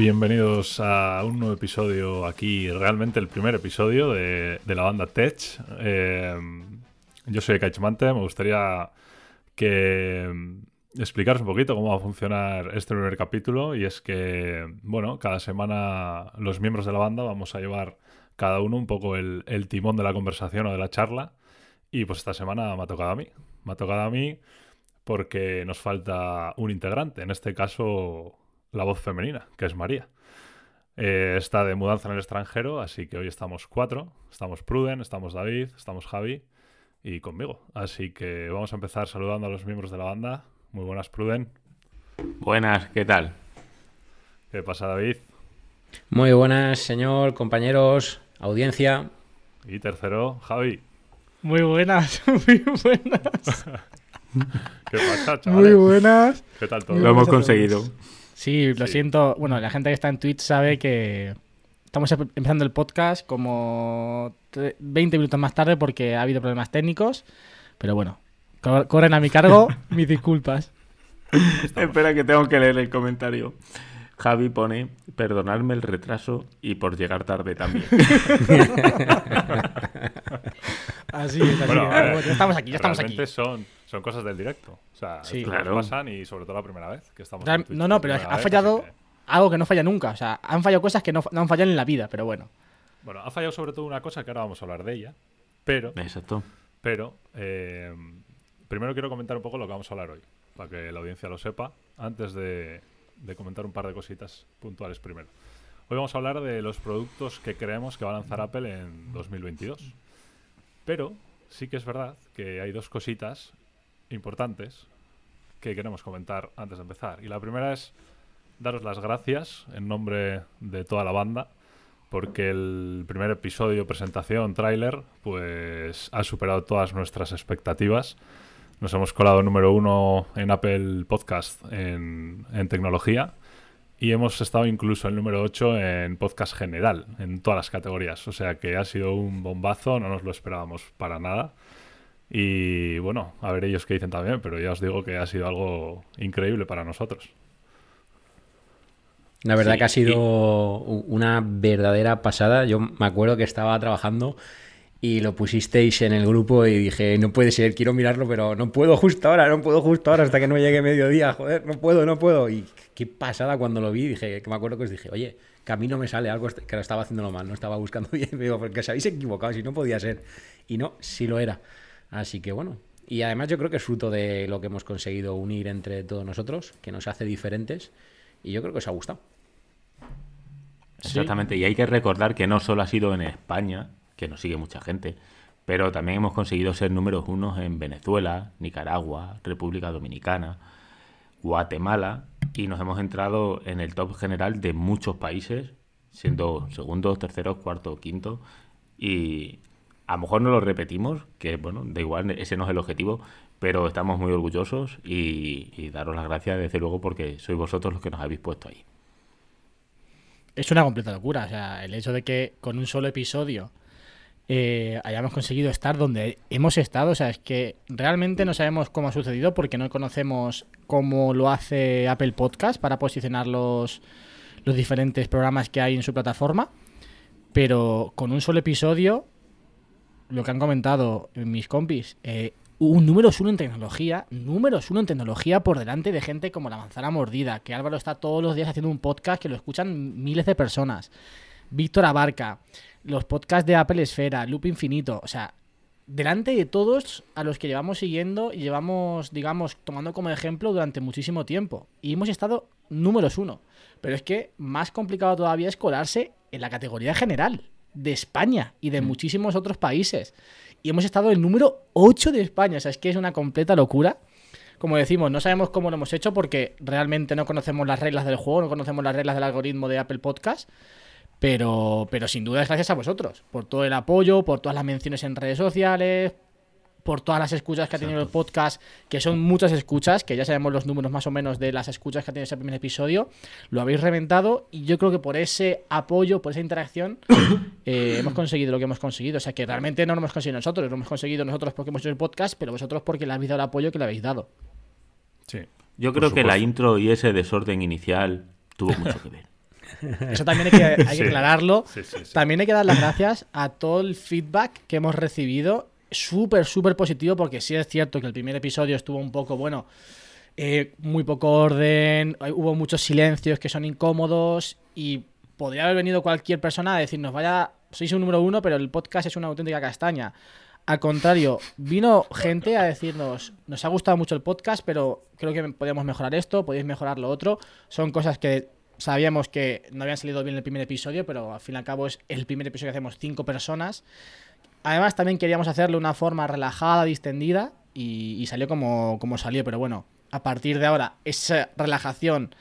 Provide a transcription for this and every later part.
Bienvenidos a un nuevo episodio aquí, realmente el primer episodio de, la banda Tech. Eh, yo soy Kaichmante, me gustaría que mm, explicaros un poquito cómo va a funcionar este primer capítulo y es que, bueno, cada semana los miembros de la banda vamos a llevar cada uno un poco el, el timón de la conversación o de la charla y pues esta semana me ha tocado a mí, me ha tocado a mí porque nos falta un integrante, en este caso la voz femenina, que es María. Eh, está de mudanza en el extranjero, así que hoy estamos cuatro. Estamos Pruden, estamos David, estamos Javi y conmigo. Así que vamos a empezar saludando a los miembros de la banda. Muy buenas, Pruden. Buenas, ¿qué tal? ¿Qué pasa, David? Muy buenas, señor, compañeros, audiencia. Y tercero, Javi. Muy buenas, muy buenas. ¿Qué pasa, chavales? Muy buenas. ¿Qué tal todo? Lo hemos conseguido. Sí, lo siento. Bueno, la gente que está en Twitch sabe que estamos empezando el podcast como 20 minutos más tarde porque ha habido problemas técnicos. Pero bueno, corren a mi cargo mis disculpas. Espera que tengo que leer el comentario. Javi pone, perdonadme el retraso y por llegar tarde también. así es, así ya estamos aquí, ya estamos aquí. Son, son cosas del directo. O sea, sí, claro. pasan y sobre todo la primera vez que estamos No, no, pero ha fallado algo que no falla nunca. O sea, han fallado cosas que no, han fallado en la vida, pero bueno. Bueno, ha fallado sobre todo una cosa que ahora vamos a hablar de ella. Pero. Exacto. Pero. Eh, primero quiero comentar un poco lo que vamos a hablar hoy. Para que la audiencia lo sepa. Antes de, de comentar un par de cositas puntuales primero. Hoy vamos a hablar de los productos que creemos que va a lanzar Apple en 2022. Pero sí que es verdad que hay dos cositas importantes que queremos comentar antes de empezar. Y la primera es daros las gracias en nombre de toda la banda porque el primer episodio, presentación, tráiler, pues ha superado todas nuestras expectativas. Nos hemos colado número uno en Apple Podcast en, tecnología y hemos estado incluso el número 8 en podcast general, en todas las categorías. O sea que ha sido un bombazo, no nos lo esperábamos para nada. Y bueno, a ver ellos qué dicen también, pero ya os digo que ha sido algo increíble para nosotros. La verdad que ha sido una verdadera pasada. Yo me acuerdo que estaba trabajando y lo pusisteis en el grupo y dije, no puede ser, quiero mirarlo, pero no puedo justo ahora, no puedo justo ahora hasta que no llegue mediodía, joder, no puedo, no puedo. Y qué pasada cuando lo vi, dije, que me acuerdo que os dije, oye, que a mí no me sale algo que lo estaba haciendo mal, no estaba buscando bien, digo, porque os habéis equivocado, si no podía ser. Y no, sí lo era. Así que bueno. Y además yo creo que es fruto de lo que hemos conseguido unir entre todos nosotros, que nos hace diferentes, y yo creo que os ha gustado. Exactamente, y hay que recordar que no solo ha sido en España, que nos sigue mucha gente, pero también hemos conseguido ser números unos en Venezuela, Nicaragua, República Dominicana, Guatemala y nos hemos entrado en el top general de muchos países, siendo segundos, terceros, cuartos, quinto y a lo mejor no lo repetimos, que bueno, da igual, ese no es el objetivo, pero estamos muy orgullosos y, y daros las gracias desde luego porque sois vosotros los que nos habéis puesto ahí. Es una completa locura, o sea, el hecho de que con un solo episodio eh, hayamos conseguido estar donde hemos estado. O sea, es que realmente no sabemos cómo ha sucedido porque no conocemos cómo lo hace Apple Podcast para posicionar los, los diferentes programas que hay en su plataforma. Pero con un solo episodio, lo que han comentado mis compis, eh, un números uno en tecnología, números uno en tecnología por delante de gente como la manzana mordida, que Álvaro está todos los días haciendo un podcast que lo escuchan miles de personas. Víctor Abarca, los podcasts de Apple Esfera, Loop Infinito, o sea, delante de todos a los que llevamos siguiendo y llevamos, digamos, tomando como ejemplo durante muchísimo tiempo. Y hemos estado números uno. Pero es que más complicado todavía es colarse en la categoría general de España y de mm. muchísimos otros países. Y hemos estado en número 8 de España. O sea, es que es una completa locura. Como decimos, no sabemos cómo lo hemos hecho porque realmente no conocemos las reglas del juego, no conocemos las reglas del algoritmo de Apple Podcast. Pero, pero sin duda es gracias a vosotros, por todo el apoyo, por todas las menciones en redes sociales, por todas las escuchas que ha tenido el podcast, que son muchas escuchas, que ya sabemos los números más o menos de las escuchas que ha tenido ese primer episodio, lo habéis reventado y yo creo que por ese apoyo, por esa interacción, eh, hemos conseguido lo que hemos conseguido. O sea que realmente no lo hemos conseguido nosotros, lo hemos conseguido nosotros porque hemos hecho el podcast, pero vosotros porque le habéis dado el apoyo que le habéis dado. Sí. Yo creo que la intro y ese desorden inicial tuvo mucho que ver. Eso también hay que, hay que Sí. aclararlo. Sí, sí, sí. También hay que dar las gracias a todo el feedback que hemos recibido. Súper, súper positivo, porque sí es cierto que el primer episodio estuvo un poco, bueno, eh, muy poco orden, hubo muchos silencios que son incómodos y podría haber venido cualquier persona a decirnos, vaya, sois un número uno, pero el podcast es una auténtica castaña. Al contrario, vino gente a decirnos, nos ha gustado mucho el podcast, pero creo que podemos mejorar esto, podéis mejorar lo otro. Son cosas que sabíamos que no habían salido bien el primer episodio, pero al fin y al cabo es el primer episodio que hacemos cinco personas. Además, también queríamos hacerlo de una forma relajada, distendida, y, salió como, como salió. Pero bueno, a partir de ahora, esa relajación,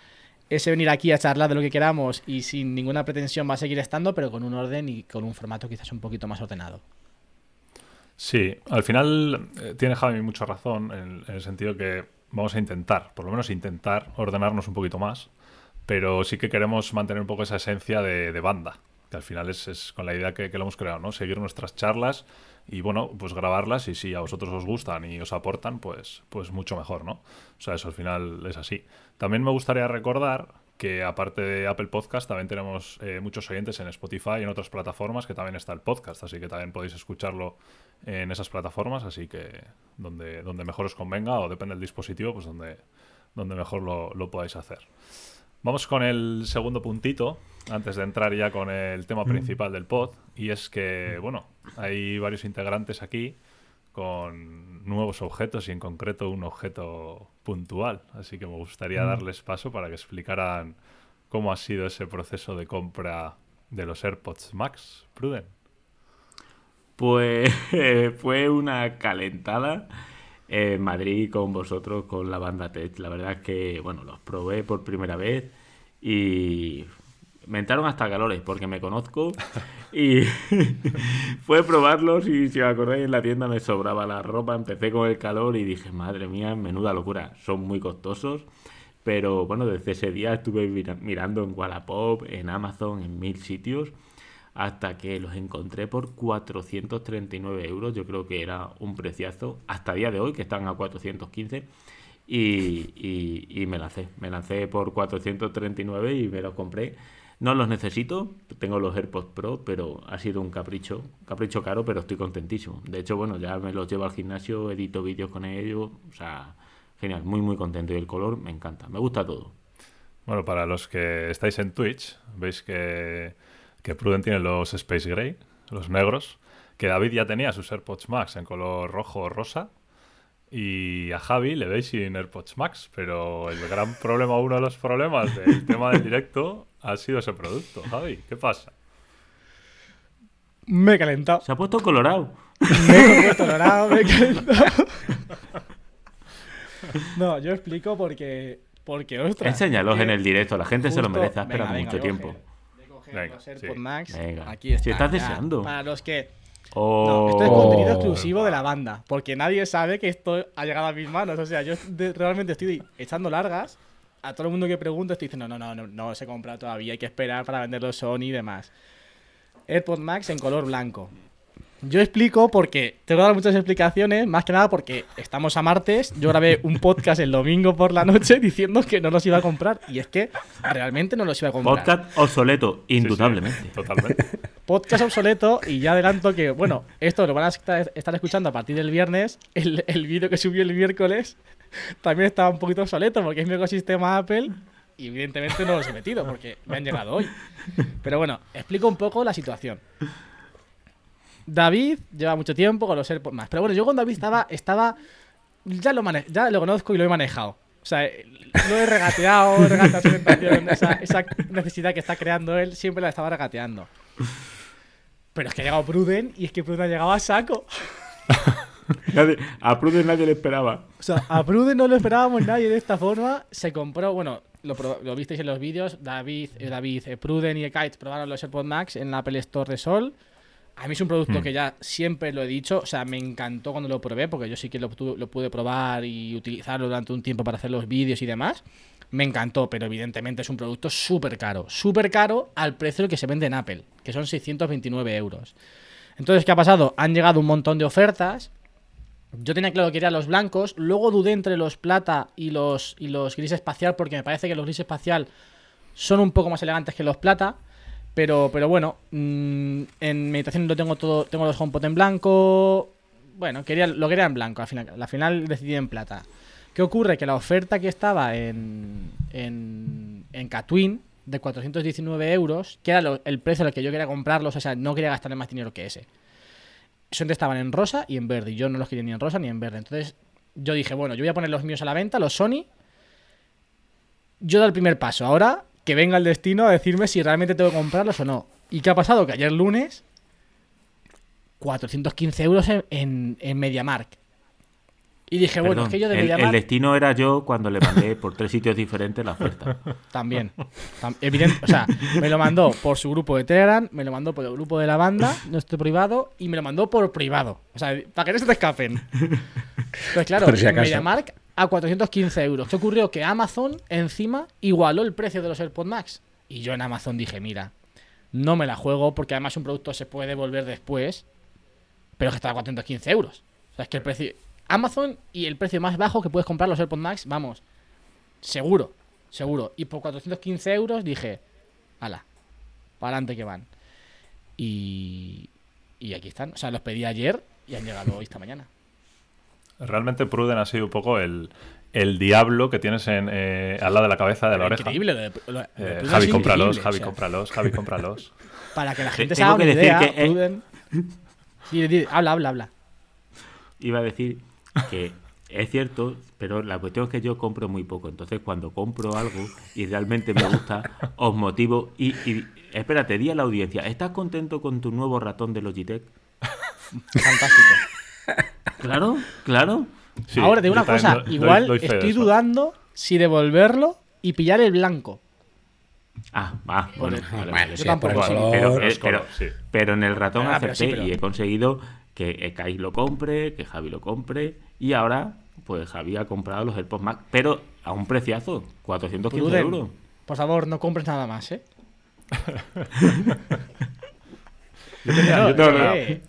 ese venir aquí a charlar de lo que queramos y sin ninguna pretensión va a seguir estando, pero con un orden y con un formato quizás un poquito más ordenado. Sí, al final eh, tiene Javi mucha razón en el sentido que vamos a intentar, por lo menos intentar, ordenarnos un poquito más, pero sí que queremos mantener un poco esa esencia de, banda, que al final es, con la idea que, que lo hemos creado, ¿no? Seguir nuestras charlas y bueno, pues grabarlas y si a vosotros os gustan y os aportan, pues, pues mucho mejor, ¿no? O sea, eso al final es así. También me gustaría recordar que aparte de Apple Podcast también tenemos eh, muchos oyentes en Spotify y en otras plataformas que también está el podcast, así que también podéis escucharlo en esas plataformas, así que donde, donde mejor os convenga o depende del dispositivo, pues donde, donde mejor lo, lo podáis hacer. Vamos con el segundo puntito, antes de entrar ya con el tema principal del pod, y es que, bueno, hay varios integrantes aquí con nuevos objetos y en concreto un objeto puntual, así que me gustaría darles paso para que explicaran cómo ha sido ese proceso de compra de los AirPods Max, Pruden. Pues fue una calentada en Madrid con vosotros, con la banda Tech. La verdad es que, bueno, los probé por primera vez y me entraron hasta calores porque me conozco y fue probarlos y si os acordáis en la tienda me sobraba la ropa, empecé con el calor y dije, madre mía, menuda locura, son muy costosos. Pero bueno, desde ese día estuve mira- mirando en Wallapop, en Amazon, en mil sitios hasta que los encontré por 439 euros. Yo creo que era un preciazo hasta día de hoy, que están a 415. Y, y- y me lancé, me lancé por 439 y me los compré. No los necesito, tengo los AirPods Pro, pero ha sido un capricho, capricho caro, pero estoy contentísimo. De hecho, bueno, ya me los llevo al gimnasio, edito vídeos con ellos, o sea, genial, muy muy contento y el color me encanta, me gusta todo. Bueno, para los que estáis en Twitch, veis que, que Pruden tiene los Space Gray, los negros, que David ya tenía sus AirPods Max en color rojo o rosa, y a Javi le veis sin AirPods Max, pero el gran problema, uno de los problemas del tema del directo ha sido ese producto. Javi, ¿qué pasa? Me he calentado. Se ha puesto colorado. Me he puesto dorado, me he calentado. No, yo explico porque. Porque, ostras. Enséñalos que en el directo, la gente se lo merece, ha esperado venga, mucho tiempo. Venga, los sí. AirPods Max. Venga. Aquí está. Si estás deseando. Para los que. Oh. No, esto es contenido exclusivo de la banda. Porque nadie sabe que esto ha llegado a mis manos. O sea, yo de- realmente estoy echando largas. A todo el mundo que pregunto estoy diciendo, no, no, no, no se compra todavía. Hay que esperar para venderlo Sony y demás. AirPod Max en color blanco. Yo explico porque tengo que dar muchas explicaciones, más que nada porque estamos a martes. Yo grabé un podcast el domingo por la noche diciendo que no los iba a comprar. Y es que realmente no los iba a comprar. Podcast obsoleto, Sí, sí, indudablemente. totalmente. podcast obsoleto y ya adelanto que, bueno, esto lo van a estar, estar escuchando a partir del viernes. El, el vídeo que subió el miércoles también estaba un poquito obsoleto porque es mi ecosistema Apple y evidentemente no los he metido porque me han llegado hoy. Pero bueno, explico un poco la situación. David lleva mucho tiempo con los AirPods más. Pero bueno, yo con David estaba, estaba ya lo mane- ya lo conozco y lo he manejado. O sea, lo he regateado, regateado tentación, esa, esa necesidad que está creando él, siempre la estaba regateando. Pero es que ha llegado Pruden y es que Pruden ha llegado a saco. Nadie- a Pruden nadie le esperaba. O sea, a Pruden no lo esperábamos nadie de esta forma. Se compró, bueno, lo, visteis en los vídeos. David, eh, David eh, Pruden y Kite probaron los AirPods Max en la Apple Store de Sol. A mí es un producto Hmm. que ya siempre lo he dicho. O sea, me encantó cuando lo probé porque yo sí que lo, pude probar y utilizarlo durante un tiempo para hacer los vídeos y demás. Me encantó, pero evidentemente es un producto súper caro. Súper caro al precio que se vende en Apple, que son 629 euros. Entonces, ¿qué ha pasado? Han llegado un montón de ofertas. Yo tenía claro que eran los blancos, luego dudé entre los plata y los, y los gris espacial, porque me parece que los gris espacial Son un poco más elegantes que los plata. Pero, pero bueno, mm, en meditación lo tengo todo, tengo los HomePod en blanco. Bueno, quería, lo quería en blanco, al final, al final decidí en plata. ¿Qué ocurre? Que la oferta que estaba en, en, en Catwin de 419 euros, que era el precio al que yo quería comprarlos, o sea, no quería gastarle más dinero que ese. Estaban en rosa y en verde, y yo no los quería ni en rosa ni en verde. Entonces yo dije, bueno, yo voy a poner los míos a la venta, los Sony. Yo doy el primer paso. Ahora que venga el destino a decirme si realmente tengo que comprarlos o no. ¿Y qué ha pasado? Que ayer lunes, 415 euros en, en, en MediaMarkt. Y dije, bueno, es que yo de el, el destino era yo cuando le mandé por tres sitios diferentes la oferta. también. Tam- evidente, o sea, me lo mandó por su grupo de Telegram, me lo mandó por el grupo de la banda, nuestro privado, y me lo mandó por privado. O sea, para que no se te escapen. Pues claro, Por si en acaso. A 415 euros. ¿Qué ocurrió? Que Amazon encima igualó el precio de los AirPods Max. Y yo en Amazon dije, mira, no me la juego porque además un producto se puede devolver después, pero que está a 415 euros. O sea, es que el precio... Amazon y el precio más bajo que puedes comprar los AirPods Max, vamos, seguro, seguro. Y por 415 euros dije, ala, para adelante que van. Y, y aquí están. O sea, los pedí ayer y han llegado hoy esta mañana. Realmente Pruden ha sido un poco el, el diablo que tienes en, eh, al lado de la cabeza de la oreja. Increíble. Lo de, lo- lo de Eh, Javi, cómpralos, Javi, o sea, cómpralos, Javi, cómpralos. Para que la gente se haga una idea, que, eh, Pruden- Dile, dile, habla, habla, habla. Iba a decir que es cierto, pero la cuestión es que yo compro muy poco. Entonces, cuando compro algo y realmente me gusta, os motivo. Y, y espérate, di a la audiencia, ¿estás contento con tu nuevo ratón de Logitech? Fantástico. Claro, claro. Sí, Ahora, de una cosa, doy- igual doy estoy dudando si devolverlo y pillar el blanco. Ah, ah, bueno, pero, eh, en el ratón Ah, sí, acepté pero- y he conseguido que eh, Kai lo compre, que Javi lo compre y ahora pues Javi ha comprado los AirPods Max, pero a un preciazo, 415 Pruden, euros. por favor, no compres nada más, ¿eh? Yo tenía, una, que-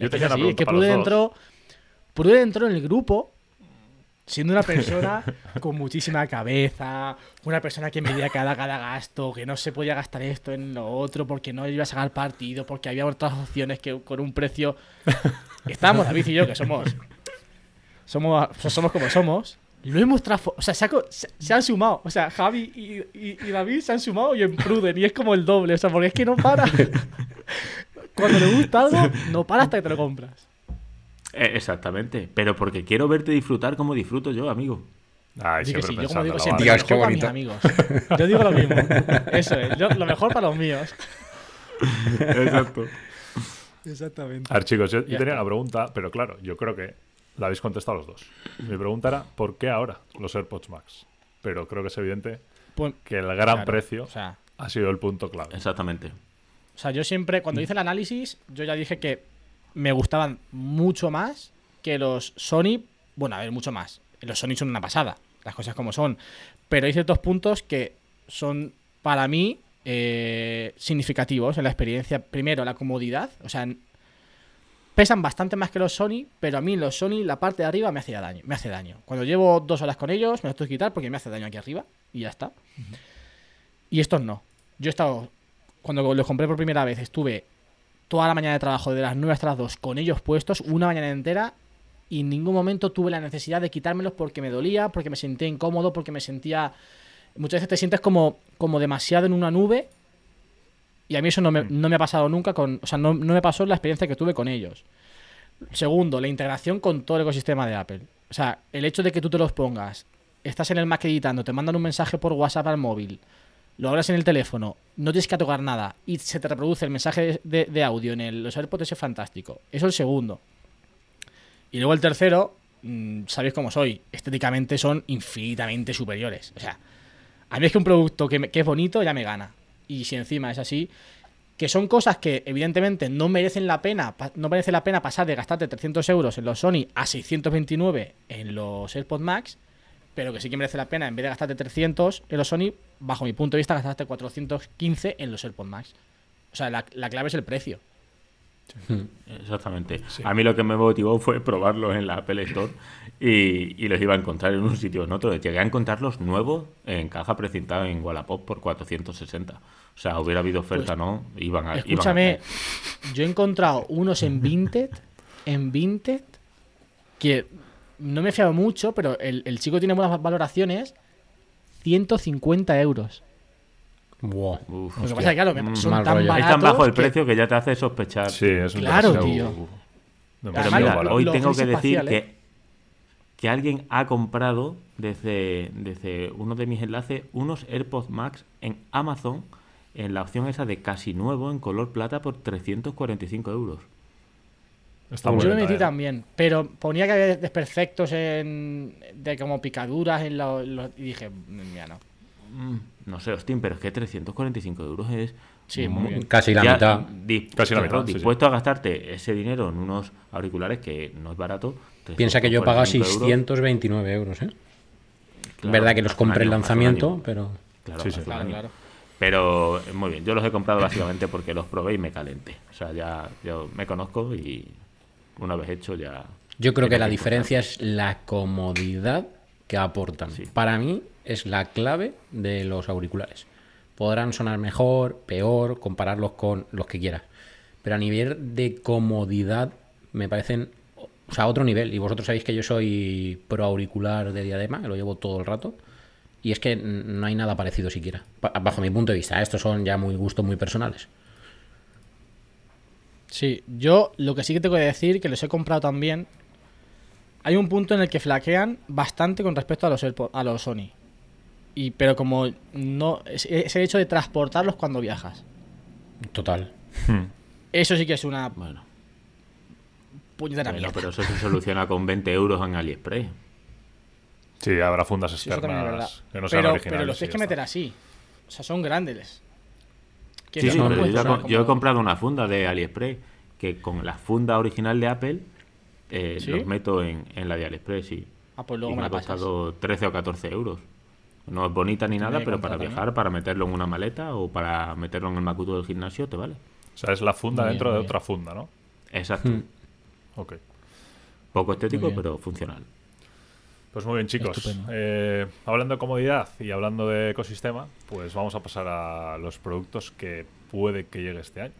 yo es así, pregunta que dos. entró, Pruden entró en el grupo siendo una persona con muchísima cabeza, una persona que medía cada, cada gasto, que no se podía gastar esto en lo otro porque no iba a sacar partido, porque había otras opciones que con un precio... Estábamos David y yo, que somos... Somos, somos como somos. Lo hemos transformado. O sea, se, ha co- se- se han sumado. O sea, Javi y, y- y David se han sumado y en Pruden. Y es como el doble. O sea, porque es que no para. Cuando le gusta algo, no para hasta que te lo compras. Eh, exactamente, pero porque quiero verte disfrutar como disfruto yo, amigo. Ay, Así que sí, yo como digo siempre, qué para mis amigos. Yo digo lo mismo. Eso es, yo- lo mejor para los míos. Exacto. Exactamente. A ver, chicos, yo, tenía una pregunta, pero claro, yo creo que la habéis contestado los dos. Mi pregunta era, ¿por qué ahora los AirPods Max? Pero creo que es evidente Pues, que el gran claro, precio O sea, ha sido el punto clave. Exactamente. O sea, yo siempre, cuando hice el análisis, yo ya dije que me gustaban mucho más que los Sony. Bueno, a ver, mucho más. Los Sony son una pasada, las cosas como son. Pero hay ciertos puntos que son, para mí, eh, significativos en la experiencia. Primero, la comodidad. O sea, pesan bastante más que los Sony, pero a mí los Sony, la parte de arriba me hace daño. Me hace daño. Cuando llevo dos horas con ellos, me los tengo que quitar porque me hace daño aquí arriba y ya está. Y estos no. Yo he estado, cuando los compré por primera vez, estuve toda la mañana de trabajo, de las 9 hasta las 2, con ellos puestos, una mañana entera, y en ningún momento tuve la necesidad de quitármelos porque me dolía, porque me sentía incómodo, porque me sentía... Muchas veces te sientes como, como demasiado en una nube, y a mí eso no me, no me ha pasado nunca con... O sea, no, no me pasó la experiencia que tuve con ellos. Segundo, la integración con todo el ecosistema de Apple. O sea, el hecho de que tú te los pongas, estás en el Mac editando, te mandan un mensaje por WhatsApp al móvil, lo hablas en el teléfono, no tienes que tocar nada y se te reproduce el mensaje de, audio en el, los AirPods, es fantástico. Eso es el segundo. Y luego el tercero, mm, sabéis cómo soy, estéticamente son infinitamente superiores. O sea, a mí es que un producto que, me- es bonito ya me gana. Y si encima es así, que son cosas que evidentemente no merecen la pena, no merece la pena pasar de gastarte 300 euros en los Sony a 629 en los AirPods Max, pero que sí que merece la pena, en vez de gastarte 300 en los Sony, bajo mi punto de vista, gastarte 415 en los AirPods Max. O sea, la, la clave es el precio. Exactamente. A mí lo que me motivó fue probarlos en la Apple Store y, y, los iba a encontrar en un sitio o en otro. Llegué a encontrarlos nuevos en caja precintada en Wallapop por 460. O sea, hubiera habido oferta, Pues, ¿no? Iban a. Escúchame, iban a- yo he encontrado unos en Vinted, en Vinted, que no me he fiado mucho, pero el, el chico tiene buenas valoraciones, 150 euros. Buah. Uf, Lo que pasa es que, claro, que Mm, son mal tan rollo. baratos Es tan bajo el que- precio que ya te hace sospechar. Sí, es un Claro, demasiado- tío. Pero mira, lo- hoy lo tengo que decir espacial, ¿eh? que, que alguien ha comprado desde, desde uno de mis enlaces unos AirPods Max en Amazon en la opción esa de casi nuevo en color plata por 345 euros. Está muy Yo me bien metí también. también, pero ponía que había desperfectos en, de como picaduras en los, y dije, mira, no. Mm, no sé, hostia, pero es que 345 euros es... Sí, muy bien. Casi la ya mitad. dis- Casi la claro, mitad, sí, sí. dispuesto a gastarte ese dinero en unos auriculares que no es barato. Piensa que yo he pagado 345 euros, 629 euros, ¿eh? claro, Verdad que los compré en lanzamiento, pero... Claro, Claro, claro. Pero eh, muy bien, yo los he comprado básicamente porque los probé y me calenté. O sea, ya yo me conozco y una vez hecho ya. Yo creo que la diferencia es la comodidad que aportan. Sí. Para mí es la clave de los auriculares. Podrán sonar mejor, peor, compararlos con los que quieras. Pero a nivel de comodidad me parecen, o sea, a otro nivel. Y vosotros sabéis que yo soy pro auricular de diadema, que lo llevo todo el rato. Y es que no hay nada parecido siquiera. Bajo mi punto de vista, estos son ya muy gustos muy personales. Sí, yo lo que sí que tengo que decir, que los he comprado también, hay un punto en el que flaquean bastante con respecto a los, a los Sony. Y, pero como no es, el hecho de transportarlos cuando viajas. Total. Hmm. Eso sí que es una Bueno, puñetera bueno, pero eso se soluciona con 20 euros en AliExpress. Sí, habrá fundas Sí, eso también es verdad. externas que no sean pero, originales. pero los tienes que meter así. O sea, son grandes. Sí, sí, no yo, he comprado una funda de AliExpress que con la funda original de Apple eh, ¿Sí? los meto en, en la de AliExpress y, Ah, pues y me me ha costado 13 o 14 euros. No es bonita ni nada, pero para viajar, para meterlo en una maleta o para meterlo en el macuto del gimnasio, te vale. O sea, es la funda Muy dentro de bien. otra funda, ¿no? Exacto. Ok. Poco estético, pero funcional. Pues muy bien, chicos. Eh, hablando de comodidad y hablando de ecosistema, pues vamos a pasar a los productos que puede que llegue este año.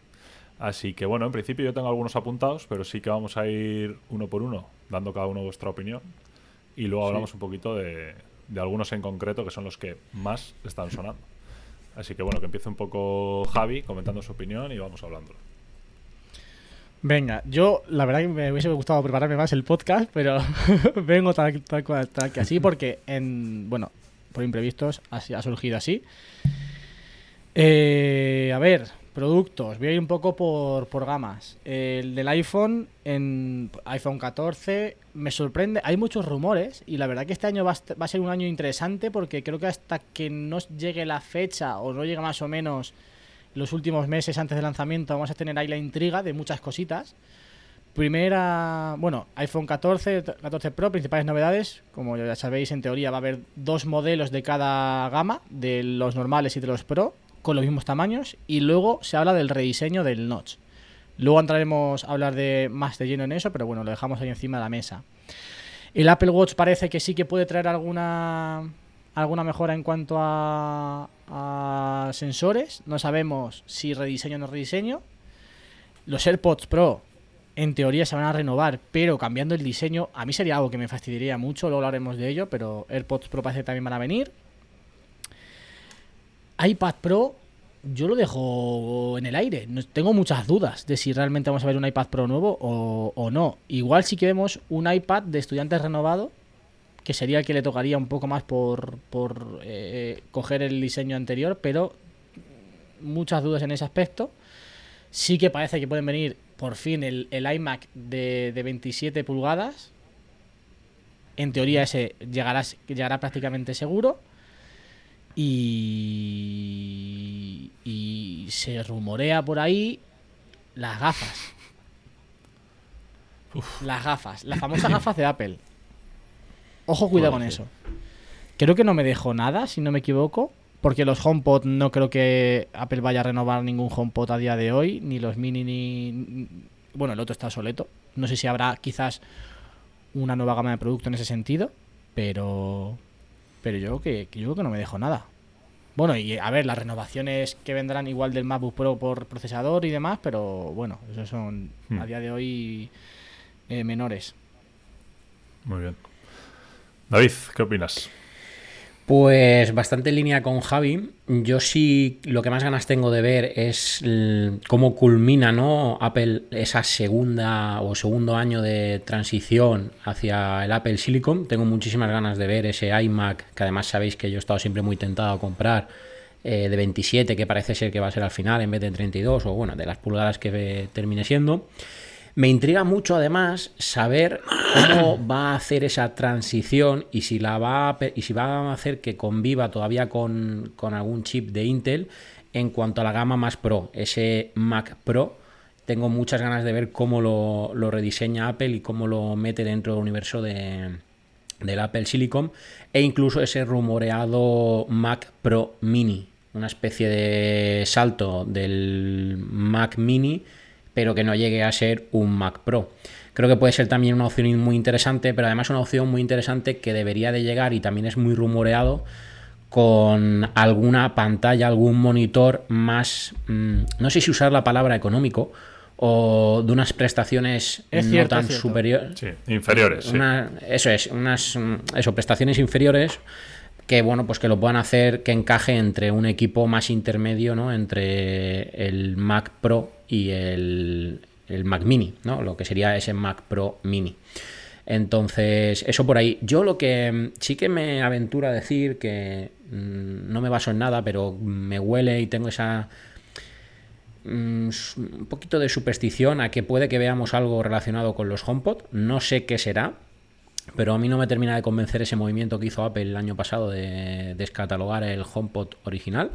Así que bueno, en principio yo tengo algunos apuntados, pero sí que vamos a ir uno por uno, dando cada uno vuestra opinión. Y luego hablamos un poquito de, de algunos en concreto que son los que más están sonando. Así que bueno, que empiece un poco Javi comentando su opinión y vamos hablando. Venga, yo la verdad que me hubiese gustado prepararme más el podcast, pero vengo tal, tal tal que así, porque en, bueno, por imprevistos así, ha surgido así. Eh, a ver, productos, voy a ir un poco por, por gamas. El del iPhone, en iPhone 14, me sorprende, hay muchos rumores y la verdad que este año va a, va a ser un año interesante porque creo que hasta que no llegue la fecha o no llegue más o menos los últimos meses antes del lanzamiento vamos a tener ahí la intriga de muchas cositas. Primera, bueno, iPhone 14, 14 Pro, principales novedades. Como ya sabéis, en teoría va a haber dos modelos de cada gama, de los normales y de los Pro, con los mismos tamaños. Y luego se habla del rediseño del notch. Luego entraremos a hablar de más de lleno en eso, pero bueno, lo dejamos ahí encima de la mesa. El Apple Watch parece que sí que puede traer alguna alguna mejora en cuanto a, sensores. No sabemos si rediseño o no rediseño. Los AirPods Pro, en teoría, se van a renovar, pero cambiando el diseño, a mí sería algo que me fastidiaría mucho. Luego hablaremos de ello, pero AirPods Pro parece que también van a venir. iPad Pro, yo lo dejo en el aire. Tengo muchas dudas de si realmente vamos a ver un iPad Pro nuevo o, o no. Igual sí que vemos un iPad de estudiantes renovado, que sería el que le tocaría un poco más por, por eh, coger el diseño anterior, pero muchas dudas en ese aspecto. Sí que parece que pueden venir por fin el, el iMac de, de 27 pulgadas. En teoría ese llegará, llegará prácticamente seguro. Y, y se rumorea por ahí las gafas. Las gafas, las famosas gafas de Apple. Ojo, cuidado con eso. Creo que no me dejó nada, si no me equivoco. Porque los HomePod no creo que Apple vaya a renovar ningún HomePod a día de hoy. Ni los mini ni... bueno, el otro está soleto. No sé si habrá quizás una nueva gama de producto en ese sentido, pero pero yo que, que yo creo que no me dejo nada. Bueno, y a ver, las renovaciones que vendrán igual del MacBook Pro por procesador y demás, pero bueno, esos son Hmm. a día de hoy eh, menores. Muy bien. David, ¿qué opinas? Pues bastante en línea con Javi. Yo sí lo que más ganas tengo de ver es cómo culmina ¿no? Apple esa segunda o segundo año de transición hacia el Apple Silicon. Tengo muchísimas ganas de ver ese iMac, que además sabéis que yo he estado siempre muy tentado a comprar, eh, de 27, que parece ser que va a ser al final en vez de 32, o bueno, de las pulgadas que eh, termine siendo. Me intriga mucho además saber cómo va a hacer esa transición y si la va a, y si va a hacer que conviva todavía con, con algún chip de Intel en cuanto a la gama más Pro, ese Mac Pro. Tengo muchas ganas de ver cómo lo, lo rediseña Apple y cómo lo mete dentro del universo de, del Apple Silicon e incluso ese rumoreado Mac Pro Mini, una especie de salto del Mac Mini, pero que no llegue a ser un Mac Pro. Creo que puede ser también una opción muy interesante, pero además una opción muy interesante que debería de llegar y también es muy rumoreado con alguna pantalla, algún monitor más, mm, no sé si usar la palabra económico o de unas prestaciones Es no cierto, tan superiores. Sí, inferiores, sí. Eso es, unas mm, eso, prestaciones inferiores que bueno, pues que lo puedan hacer que encaje entre un equipo más intermedio, ¿no? Entre el Mac Pro y el, el Mac Mini, ¿no? Lo que sería ese Mac Pro Mini. Entonces, eso por ahí. Yo lo que mm, sí que me aventura a decir, que mm, no me baso en nada, pero me huele y tengo esa mm, un poquito de superstición a que puede que veamos algo relacionado con los HomePod. No sé qué será, pero a mí no me termina de convencer ese movimiento que hizo Apple el año pasado de descatalogar el HomePod original.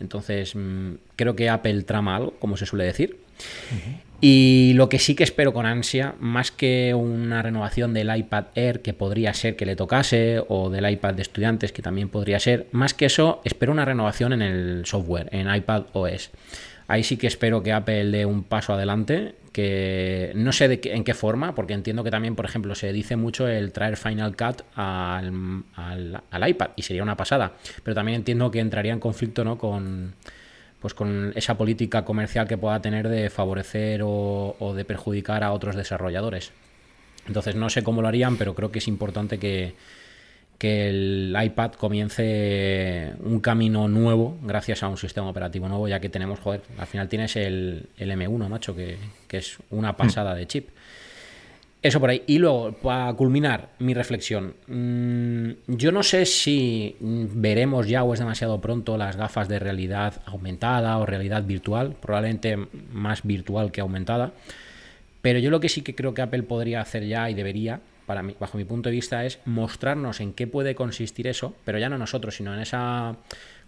Entonces, mm, creo que Apple trama algo, como se suele decir. Y lo que sí que espero con ansia, más que una renovación del iPad Air, que podría ser que le tocase, o del iPad de estudiantes, que también podría ser, más que eso, espero una renovación en el software, en iPad OS. Ahí sí que espero que Apple dé un paso adelante, que no sé en qué forma, porque entiendo que también, por ejemplo, se dice mucho el traer Final Cut al, iPad, y sería una pasada, pero también entiendo que entraría en conflicto ¿no? con, pues con esa política comercial que pueda tener de favorecer o de perjudicar a otros desarrolladores. Entonces no sé cómo lo harían, pero creo que es importante que, que el iPad comience un camino nuevo gracias a un sistema operativo nuevo, ya que tenemos, joder, al final tienes el, el M1, macho, que, que es una pasada de chip. Eso por ahí. Y luego, para culminar mi reflexión, mm, yo no sé si veremos ya o es demasiado pronto las gafas de realidad aumentada o realidad virtual, probablemente más virtual que aumentada. Pero yo lo que sí que creo que Apple podría hacer ya y debería, para mí, bajo mi punto de vista, es mostrarnos en qué puede consistir eso, pero ya no nosotros, sino en esa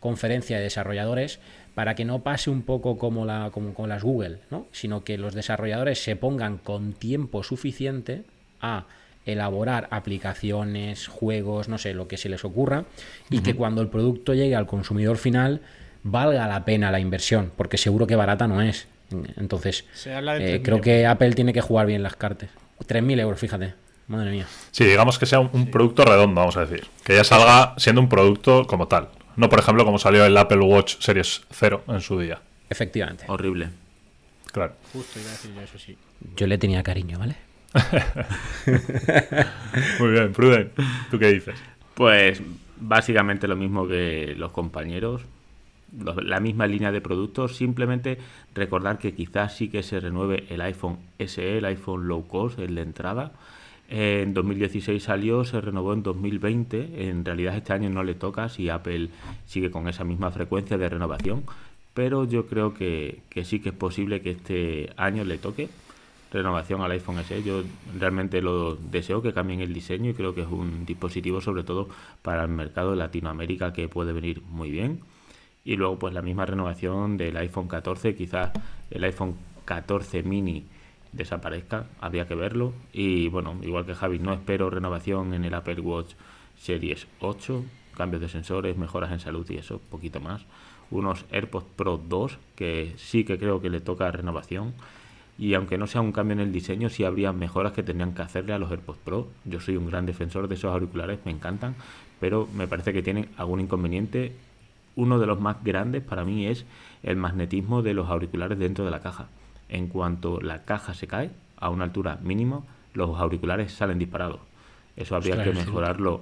conferencia de desarrolladores, para que no pase un poco como, la, como con las Google, ¿no? sino que los desarrolladores se pongan con tiempo suficiente a elaborar aplicaciones, juegos, no sé, lo que se les ocurra, y que cuando el producto llegue al consumidor final valga la pena la inversión, porque seguro que barata no es. Entonces, Se habla de eh, 3.000 creo que Apple tiene que jugar bien las cartas. 3.000 euros, fíjate. Madre mía. Sí, digamos que sea un, un producto redondo, vamos a decir. Que ya salga siendo un producto como tal. No, por ejemplo, como salió el Apple Watch Series 0 en su día. Efectivamente. Horrible. Claro. Justo iba a decir yo eso sí. Yo le tenía cariño, ¿vale? Muy bien, Pruden. ¿Tú qué dices? Pues básicamente lo mismo que los compañeros, los- la misma línea de productos, simplemente recordar que quizás sí que se renueve el iPhone SE, el iPhone low cost, el de entrada. En 2016 salió, se renovó en 2020. En realidad este año no le toca si Apple sigue con esa misma frecuencia de renovación. Pero yo creo que, que sí que es posible que este año le toque renovación al iPhone SE. Yo realmente lo deseo que cambien el diseño y creo que es un dispositivo sobre todo para el mercado de Latinoamérica que puede venir muy bien. Y luego pues la misma renovación del iPhone 14, quizás el iPhone 14 mini desaparezca, habría que verlo. Y bueno, igual que Javi, no espero renovación en el Apple Watch Series 8, cambios de sensores, mejoras en salud y eso, poquito más. Unos AirPods Pro 2, que sí que creo que le toca renovación. Y aunque no sea un cambio en el diseño, sí habría mejoras que tendrían que hacerle a los AirPods Pro. Yo soy un gran defensor de esos auriculares, me encantan, pero me parece que tienen algún inconveniente. Uno de los más grandes para mí es el magnetismo de los auriculares dentro de la caja. En cuanto la caja se cae a una altura mínima, los auriculares salen disparados. Eso habría Ostras, que mejorarlo.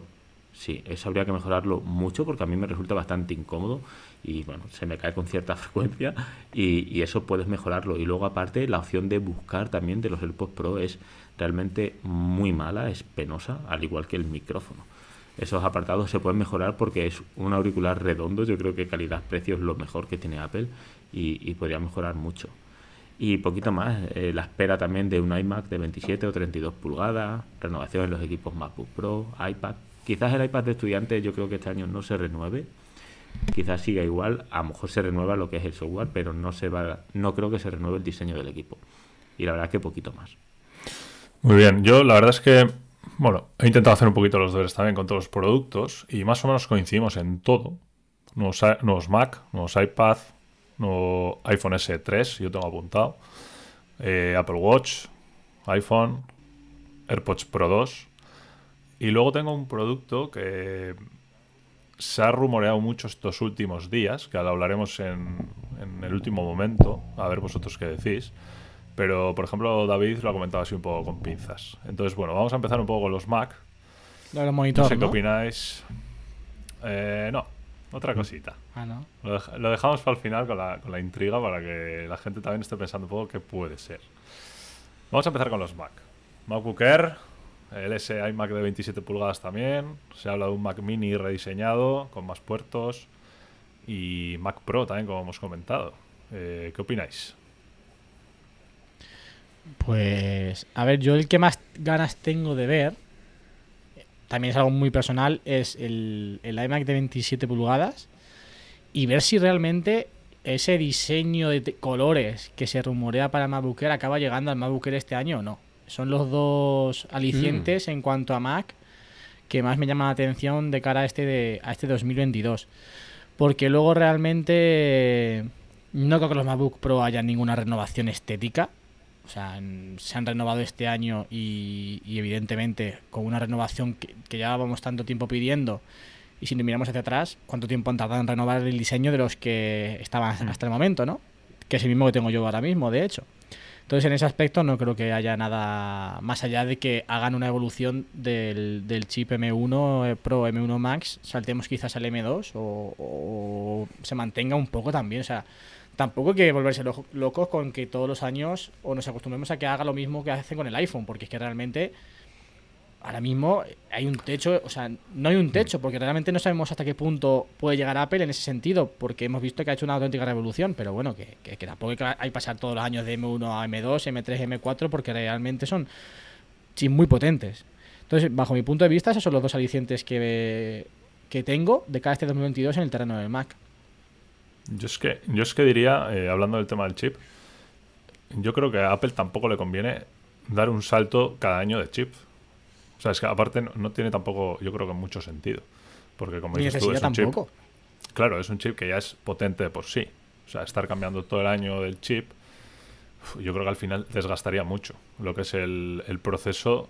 Sí, eso habría que mejorarlo mucho porque a mí me resulta bastante incómodo y bueno, se me cae con cierta frecuencia y, y eso puedes mejorarlo. Y luego aparte la opción de buscar también de los AirPods Pro es realmente muy mala, es penosa, al igual que el micrófono. Esos apartados se pueden mejorar porque es un auricular redondo, yo creo que calidad-precio es lo mejor que tiene Apple y, y podría mejorar mucho. Y poquito más, eh, la espera también de un iMac de 27 o 32 pulgadas, renovación en los equipos MacBook Pro, iPad. Quizás el iPad de estudiante yo creo que este año no se renueve, quizás siga igual, a lo mejor se renueva lo que es el software, pero no se va, no creo que se renueve el diseño del equipo. Y la verdad es que poquito más. Muy bien, yo la verdad es que, bueno, he intentado hacer un poquito los deberes también con todos los productos y más o menos coincidimos en todo. Nuevos, nuevos Mac, nuevos iPad, nuevo iPhone S3, yo tengo apuntado, eh, Apple Watch, iPhone, AirPods Pro 2 y luego tengo un producto que se ha rumoreado mucho estos últimos días, que lo hablaremos en, en el último momento, a ver vosotros qué decís. Pero, por ejemplo, David lo ha comentado así un poco con pinzas. Entonces, bueno, vamos a empezar un poco con los Mac. No sé qué ¿no? opináis. Eh, no, otra cosita. Ah, no. Lo, dej- lo dejamos para el final con la, con la intriga para que la gente también esté pensando un poco qué puede ser. Vamos a empezar con los Mac. MacBook Air, el S iMac de 27 pulgadas también. Se habla de un Mac mini rediseñado con más puertos. Y Mac Pro también, como hemos comentado. Eh, ¿Qué opináis? Pues, a ver, yo el que más ganas tengo de ver, también es algo muy personal, es el, el iMac de 27 pulgadas y ver si realmente ese diseño de colores que se rumorea para MacBook Air acaba llegando al MacBook Air este año o no. Son los dos alicientes en cuanto a Mac que más me llaman la atención de cara a este, de, a este 2022. Porque luego realmente no creo que los MacBook Pro haya ninguna renovación estética. O sea, se han renovado este año y, y evidentemente con una renovación que, que llevábamos tanto tiempo pidiendo. Y si nos miramos hacia atrás, ¿cuánto tiempo han tardado en renovar el diseño de los que estaban hasta el momento, no? Que es el mismo que tengo yo ahora mismo, de hecho. Entonces, en ese aspecto no creo que haya nada más allá de que hagan una evolución del, del chip M1 Pro, M1 Max, saltemos quizás al M2 o, o se mantenga un poco también. O sea, tampoco hay que volverse lo- locos con que todos los años o nos acostumbremos a que haga lo mismo que hace con el iPhone, porque es que realmente ahora mismo hay un techo, o sea, no hay un techo, porque realmente no sabemos hasta qué punto puede llegar Apple en ese sentido, porque hemos visto que ha hecho una auténtica revolución, pero bueno, que, que, que tampoco hay que hay que pasar todos los años de M1 a M2, M3, M4, porque realmente son chips muy potentes. Entonces, bajo mi punto de vista, esos son los dos alicientes que, que tengo de cara a este 2022 en el terreno del Mac. Yo es que, yo es que diría, eh, hablando del tema del chip, yo creo que a Apple tampoco le conviene dar un salto cada año de chip. O sea, es que aparte no, no tiene tampoco, yo creo que mucho sentido. Porque como Ni dices tú, es un chip. tampoco. Claro, es un chip que ya es potente de por sí. O sea, estar cambiando todo el año del chip, yo creo que al final desgastaría mucho lo que es el, el proceso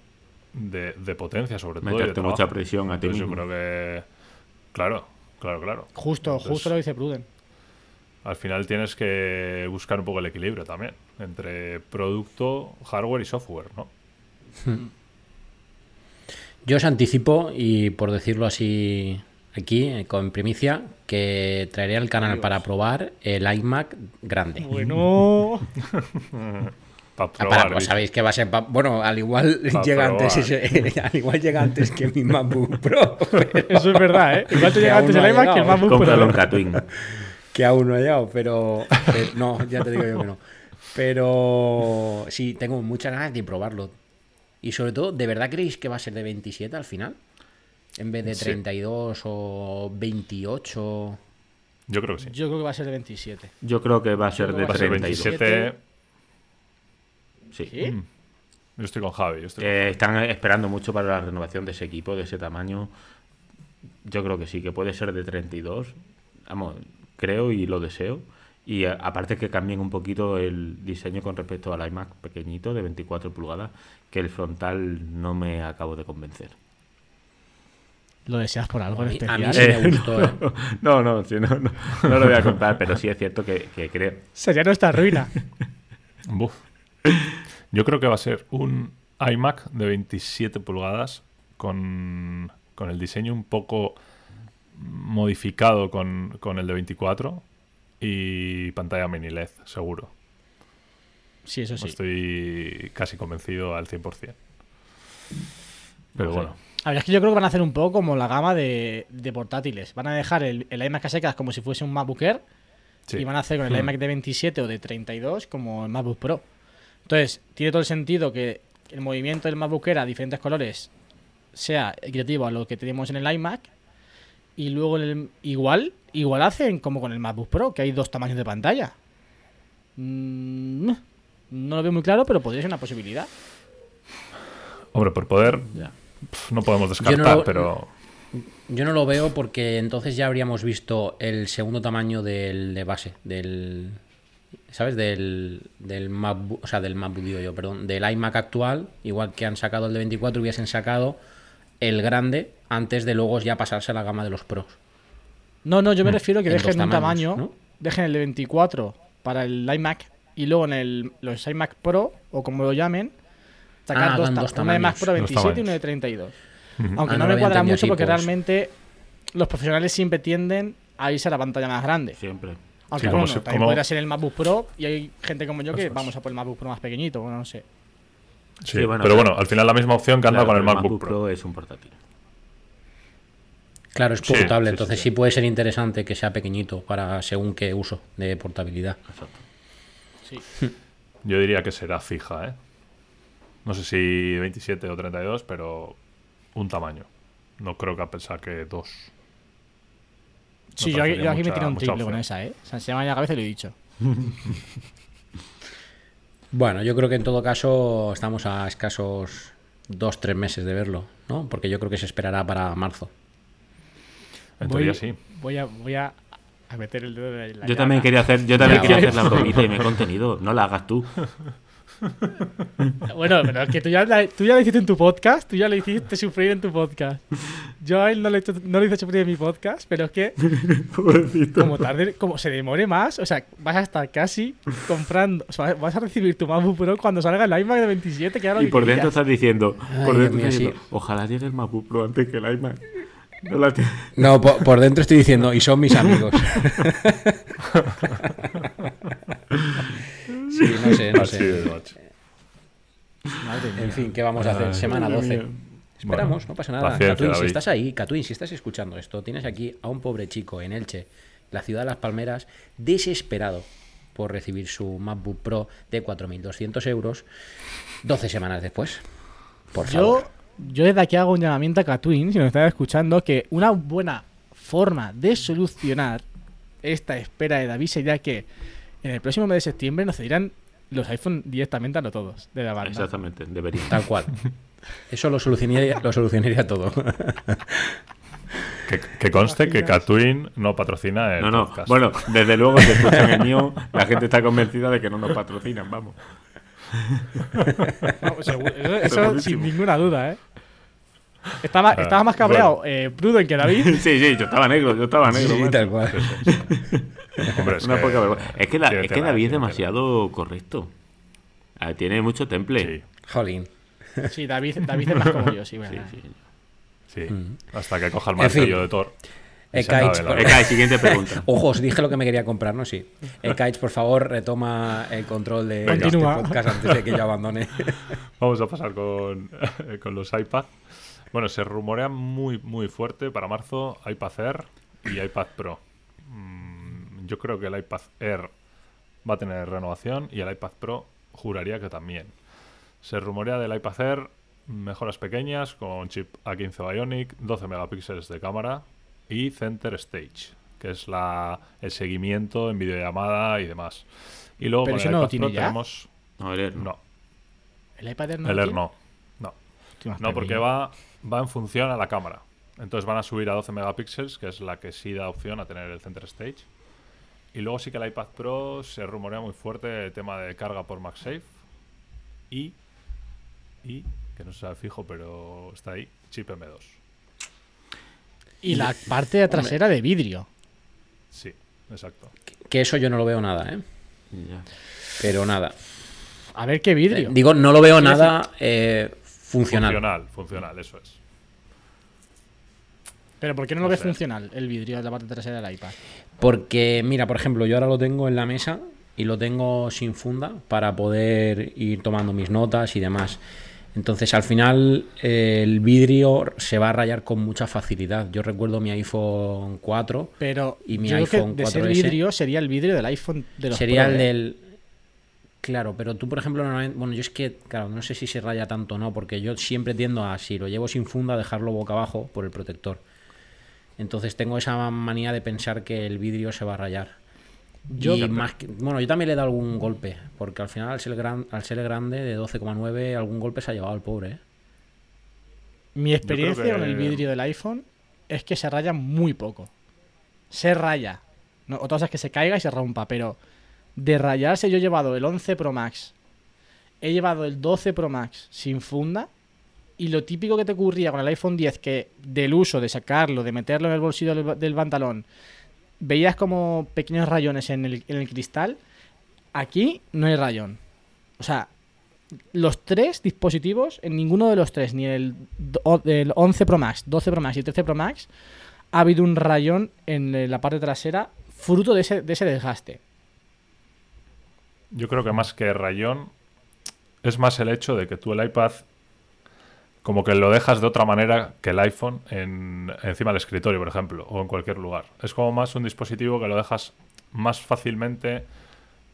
de, de potencia, sobre todo. y de Meterte mucha presión a ti Entonces yo mismo. creo que. Claro, claro, claro. Justo, Entonces, justo lo dice Pruden. Al final tienes que buscar un poco el equilibrio también entre producto, hardware y software, ¿no? Yo os anticipo, y por decirlo así aquí, eh, con primicia, que traeré al canal para probar el iMac grande. Bueno. Para Ah, probar. para, pues sabéis que va a ser. pa- Bueno, al igual llega antes ese- al igual llega antes que mi MacBook Pro. pero- Eso es verdad, ¿eh? Igual te Que llega antes el iMac que el. MacBook Pro. Que aún no ha llegado, pero, pero- no, ya te digo yo que no. Pero sí, tengo muchas ganas de probarlo. Y sobre todo, ¿de verdad creéis que va a ser de 27 al final? En vez de Sí. 32 o 28. Yo creo que sí. Yo creo que va a ser de 27. Yo creo que va a ser de creo Va a ser 32. 27. Sí. ¿Sí? Mm. Yo estoy con Javi. Yo estoy con Eh, están esperando mucho para la renovación de ese equipo, de ese tamaño. Yo creo que sí, que puede ser de 32. Vamos, creo y lo deseo. Y a- aparte que cambien un poquito el diseño con respecto al iMac pequeñito de 24 pulgadas, que el frontal no me acabo de convencer. ¿Lo deseas por algo en A mí- a mí especial? sí me gustó, ¿eh? No, no, sí, no, no, no lo voy a contar, pero sí es cierto que, que creo. Sería nuestra ruina. Buf. Yo creo que va a ser un iMac de 27 pulgadas con, con el diseño un poco modificado con, con el de 24 y pantalla mini LED, seguro. Sí, eso sí. Estoy casi convencido al 100%. Pero bueno, A ver, es que yo creo que van a hacer un poco como la gama de, de portátiles. Van a dejar el, el iMac a secas como si fuese un MacBook Air sí. y van a hacer con el Hmm. iMac de 27 o de 32 como el MacBook Pro. Entonces, tiene todo el sentido que el movimiento del MacBook Air a diferentes colores sea equitativo a lo que tenemos en el iMac y luego en el- igual igual hacen como con el MacBook Pro, que hay dos tamaños de pantalla. Mm, no lo veo muy claro, pero podría ser una posibilidad. Hombre, por poder Ya. pf, no podemos descartar, no lo- pero Yo no lo veo porque entonces ya habríamos visto el segundo tamaño del de base, del ¿sabes? Del del MacBook, o sea, del MacBook digo yo, perdón, del iMac actual, igual que han sacado el de 24 hubiesen sacado el grande antes de luego ya pasarse a la gama de los Pros. No, no, yo me refiero que En dejen un tamaños, tamaño, ¿no? dejen el de 24 para el iMac y luego en el, los iMac Pro, o como lo llamen, sacar Ah, dos, dos una iMac tamaños. Pro Dos 27 y tamaños. una de 32. Ujú. Aunque Ah, no, me cuadra mucho porque realmente los profesionales siempre tienden a irse a la pantalla más grande. Siempre. Aunque Sí, como bueno, si- también como- podría ser el MacBook Pro y hay gente como yo que Eso vamos a por el MacBook Pro más pequeñito, bueno, no sé. Sí, Sí, bueno, pero claro. bueno, al final la misma opción que anda Claro, con el pero MacBook, Pro. es un portátil. Claro, es Sí, portable, sí, sí, entonces sí. sí puede ser interesante que sea pequeñito para según qué uso de portabilidad. Exacto. Sí. Yo diría que será fija, ¿eh? No sé si 27 o 32, pero un tamaño. No creo que Apple saque dos. Sí, yo, aquí- yo aquí me tiré un triple con esa, ¿eh? O sea, se me va a la cabeza y lo he dicho. Bueno, yo creo que en todo caso estamos a escasos dos, tres meses de verlo, ¿no? Porque yo creo que se esperará para marzo. En Voy- teoría sí. Voy a, voy a, a meter el dedo en la Yo también quería hacer, yo también Ya, quería hacer la bromita y me he contenido. No la hagas tú. Bueno, pero es que tú ya, la, tú ya lo hiciste en tu podcast, tú ya lo hiciste sufrir en tu podcast. Yo a él no le, he hecho- no le hice sufrir en mi podcast, pero es que como tarde, como se demore más, o sea, vas a estar casi comprando, o sea, vas a recibir tu MacBook Pro cuando salga el iMac de 27, que ahora Y lo por que dentro estás diciendo, Ay, por dentro mío, estás sí. diciendo, ojalá llegue el MacBook Pro antes que el iMac. No la tiene. No, por, por dentro estoy diciendo, y son mis amigos. sí, no sé, no sé. Madre mía. En fin, ¿qué vamos a hacer? Semana madre 12. mía. Esperamos, Bueno, no pasa nada. paciencia, Catwin, si estás ahí, Catwin, si estás escuchando esto, tienes aquí a un pobre chico en Elche, la ciudad de Las Palmeras, desesperado por recibir su MacBook Pro de 4.200 euros 12 semanas después. Por favor. Yo, yo desde aquí hago un llamamiento a Catwin, si nos están escuchando, que una buena forma de solucionar esta espera de David sería que en el próximo mes de septiembre nos cedieran los iPhone directamente a no todos de la banda. Exactamente, debería. Tal cual. Eso lo solucionaría, lo solucionaría todo. Que, que conste que? Catwin no patrocina el No, no. podcast. Bueno, desde luego, si escuchan el mío, la gente está convencida de que no nos patrocinan, vamos. Eso, eso sin ninguna duda, ¿eh? Estaba, Ah, estaba más cabreado eh, Pruden que David. Sí, sí, yo estaba negro, yo estaba negro. Sí, tal cual. Hombre, es Una que- poca vergüenza. Es que, la- tiene es que tela, David es demasiado correcto. Ah, Tiene mucho temple. Sí, Jolín. Sí, David, David es más como yo, sí, Sí, verdad. sí. sí. Mm. Hasta que coja el En fin. martillo de Thor. Ekaich, por-. Venga, siguiente pregunta. Ojo, os dije lo que me quería comprar, ¿no? Sí. Ekaich, por favor, retoma el control de este Continúa. podcast antes de que yo abandone. Vamos a pasar con, con los iPad. Bueno, se rumorea muy, muy fuerte para marzo iPad Air y iPad Pro. Mm, yo creo que el iPad Air va a tener renovación y el iPad Pro juraría que también. Se rumorea del iPad Air mejoras pequeñas con chip A15 Bionic, 12 megapíxeles de cámara y Center Stage, que es la, el seguimiento en videollamada y demás. Y luego Pero con el no lo iPad tiene Pro ya. tenemos... No, el Air no. No, El iPad Air no. el Air no. No. No, porque va, va en función a la cámara. Entonces van a subir a 12 megapíxeles, que es la que sí da opción a tener el center stage. Y luego sí que el iPad Pro se rumorea muy fuerte el tema de carga por MagSafe. Y, y que no se sabe fijo, pero está ahí, chip M2. Y la parte trasera de vidrio. Sí, exacto. Que eso yo no lo veo nada, ¿eh? Ya. Pero nada. A ver qué vidrio. Digo, no lo veo nada eh, funcional. Funcional, funcional, eso es. Pero ¿por qué no lo ves sé. funcional el vidrio de la parte trasera del iPad? Porque, mira, por ejemplo, yo ahora lo tengo en la mesa y lo tengo sin funda para poder ir tomando mis notas y demás. Entonces, al final, eh, el vidrio se va a rayar con mucha facilidad. Yo recuerdo mi iPhone 4, Pero Y mi yo creo iPhone que de ser 4S vidrio sería el vidrio del iPhone de los sería Pro, el ¿eh? del. Claro, pero tú, por ejemplo, normalmente- bueno, yo es que, claro, no sé si se raya tanto o no, porque yo siempre tiendo a, si lo llevo sin funda, dejarlo boca abajo por el protector. Entonces tengo esa manía de pensar que el vidrio se va a rayar. Yo- y más que- bueno, yo también le he dado algún golpe, porque al final al ser, gran, al ser grande de 12,9 algún golpe se ha llevado el pobre. ¿eh? Mi experiencia que- con el vidrio del iPhone es que se raya muy poco. Se raya. No, otra cosa es que se caiga y se rompa, pero de rayarse yo he llevado el 11 Pro Max, he llevado el 12 Pro Max sin funda y lo típico que te ocurría con el iPhone 10 que del uso de sacarlo, de meterlo en el bolsillo del, del pantalón, veías como pequeños rayones en el, en el cristal, aquí no hay rayón. O sea, los tres dispositivos, en ninguno de los tres, ni el, el 11 Pro Max, 12 Pro Max y 13 Pro Max, ha habido un rayón en eh, la parte trasera fruto de ese, de ese desgaste. Yo creo que más que rayón es más el hecho de que tú el iPad como que lo dejas de otra manera que el iPhone en, encima del escritorio, por ejemplo, o en cualquier lugar. Es como más un dispositivo que lo dejas más fácilmente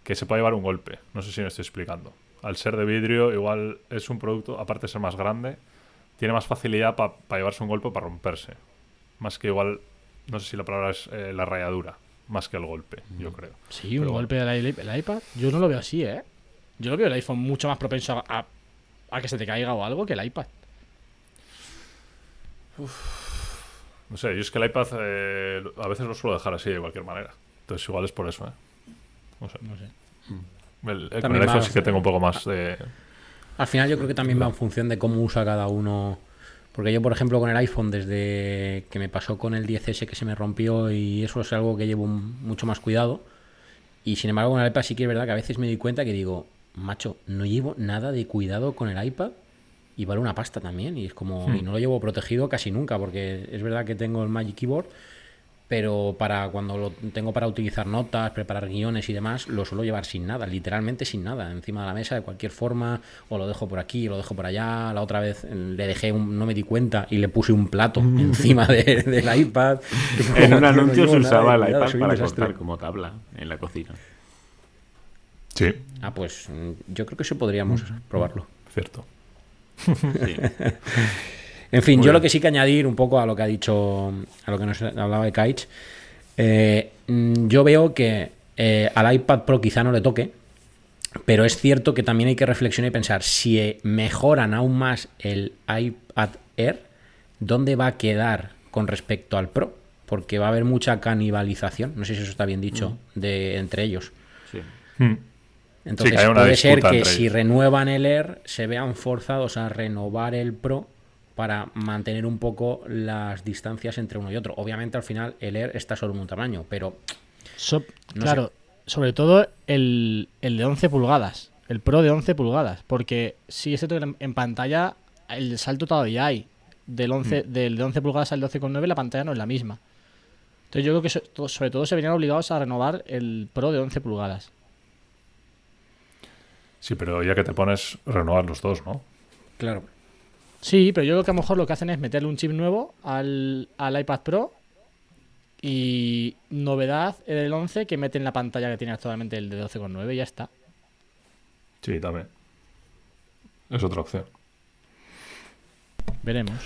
que se puede llevar un golpe. No sé si me estoy explicando. Al ser de vidrio, igual es un producto, aparte de ser más grande, tiene más facilidad para llevarse un golpe para romperse. Más que igual, no sé si la palabra es eh, la rayadura, más que el golpe, yo creo. Sí, Pero un bueno. golpe del iPad. Yo no lo veo así, ¿eh? Yo lo veo el iPhone mucho más propenso a, a- a que se te caiga o algo que el iPad. No sé, yo es que el iPad eh, a veces lo suelo dejar así de cualquier manera. Entonces igual es por eso, ¿eh? No sé. No sé. El, el- con el iPhone va- sí que tengo un poco más de... Al final yo creo que también va en función de cómo usa cada uno. Porque yo, por ejemplo, con el iPhone, desde que me pasó con el 10S que se me rompió y eso es algo que llevo mucho más cuidado. Y sin embargo, con el iPad sí que es verdad que a veces me doy cuenta que digo, macho, no llevo nada de cuidado con el iPad y vale una pasta también. Y es como, y no lo llevo protegido casi nunca, porque es verdad que tengo el Magic Keyboard, pero para cuando lo tengo para utilizar notas, preparar guiones y demás, lo suelo llevar sin nada, literalmente sin nada, encima de la mesa de cualquier forma, o lo dejo por aquí, o lo dejo por allá. La otra vez eh, le dejé, un- no me di cuenta y le puse un plato encima de- del iPad. En un Tío, no anuncio se nada usaba el iPad para cortar como tabla en la cocina. Sí, Ah, pues mm, yo creo que eso podríamos probarlo. cierto. Sí. En fin, Muy yo bien. lo que sí que añadir un poco a lo que ha dicho, a lo que nos hablaba de Kaich, eh, mm, yo veo que eh, al iPad Pro quizá no le toque, pero es cierto que también hay que reflexionar y pensar, si eh, mejoran aún más el iPad Air, ¿dónde va a quedar con respecto al Pro? Porque va a haber mucha canibalización, no sé si eso está bien dicho, de entre ellos. Sí. Hmm. Entonces puede ser que si renuevan el Air se vean forzados a renovar el Pro para mantener un poco las distancias entre uno y otro. Obviamente al final el Air está solo en un tamaño, pero So- No claro, sobre todo el, el de 11 pulgadas, el Pro de 11 pulgadas, porque sí es cierto que en, pantalla el salto todavía hay. Del, 11, del de 11 pulgadas al 12,9 la pantalla no es la misma. Entonces yo creo que so- sobre todo se verían obligados a renovar el Pro de 11 pulgadas. Sí, pero ya que te pones, renovar los dos, ¿no? claro. Sí, pero yo creo que a lo mejor lo que hacen es meterle un chip nuevo al, al iPad Pro y novedad del 11 que meten la pantalla que tiene actualmente el de 12,9 y ya está. Sí, también. Es otra opción. Veremos.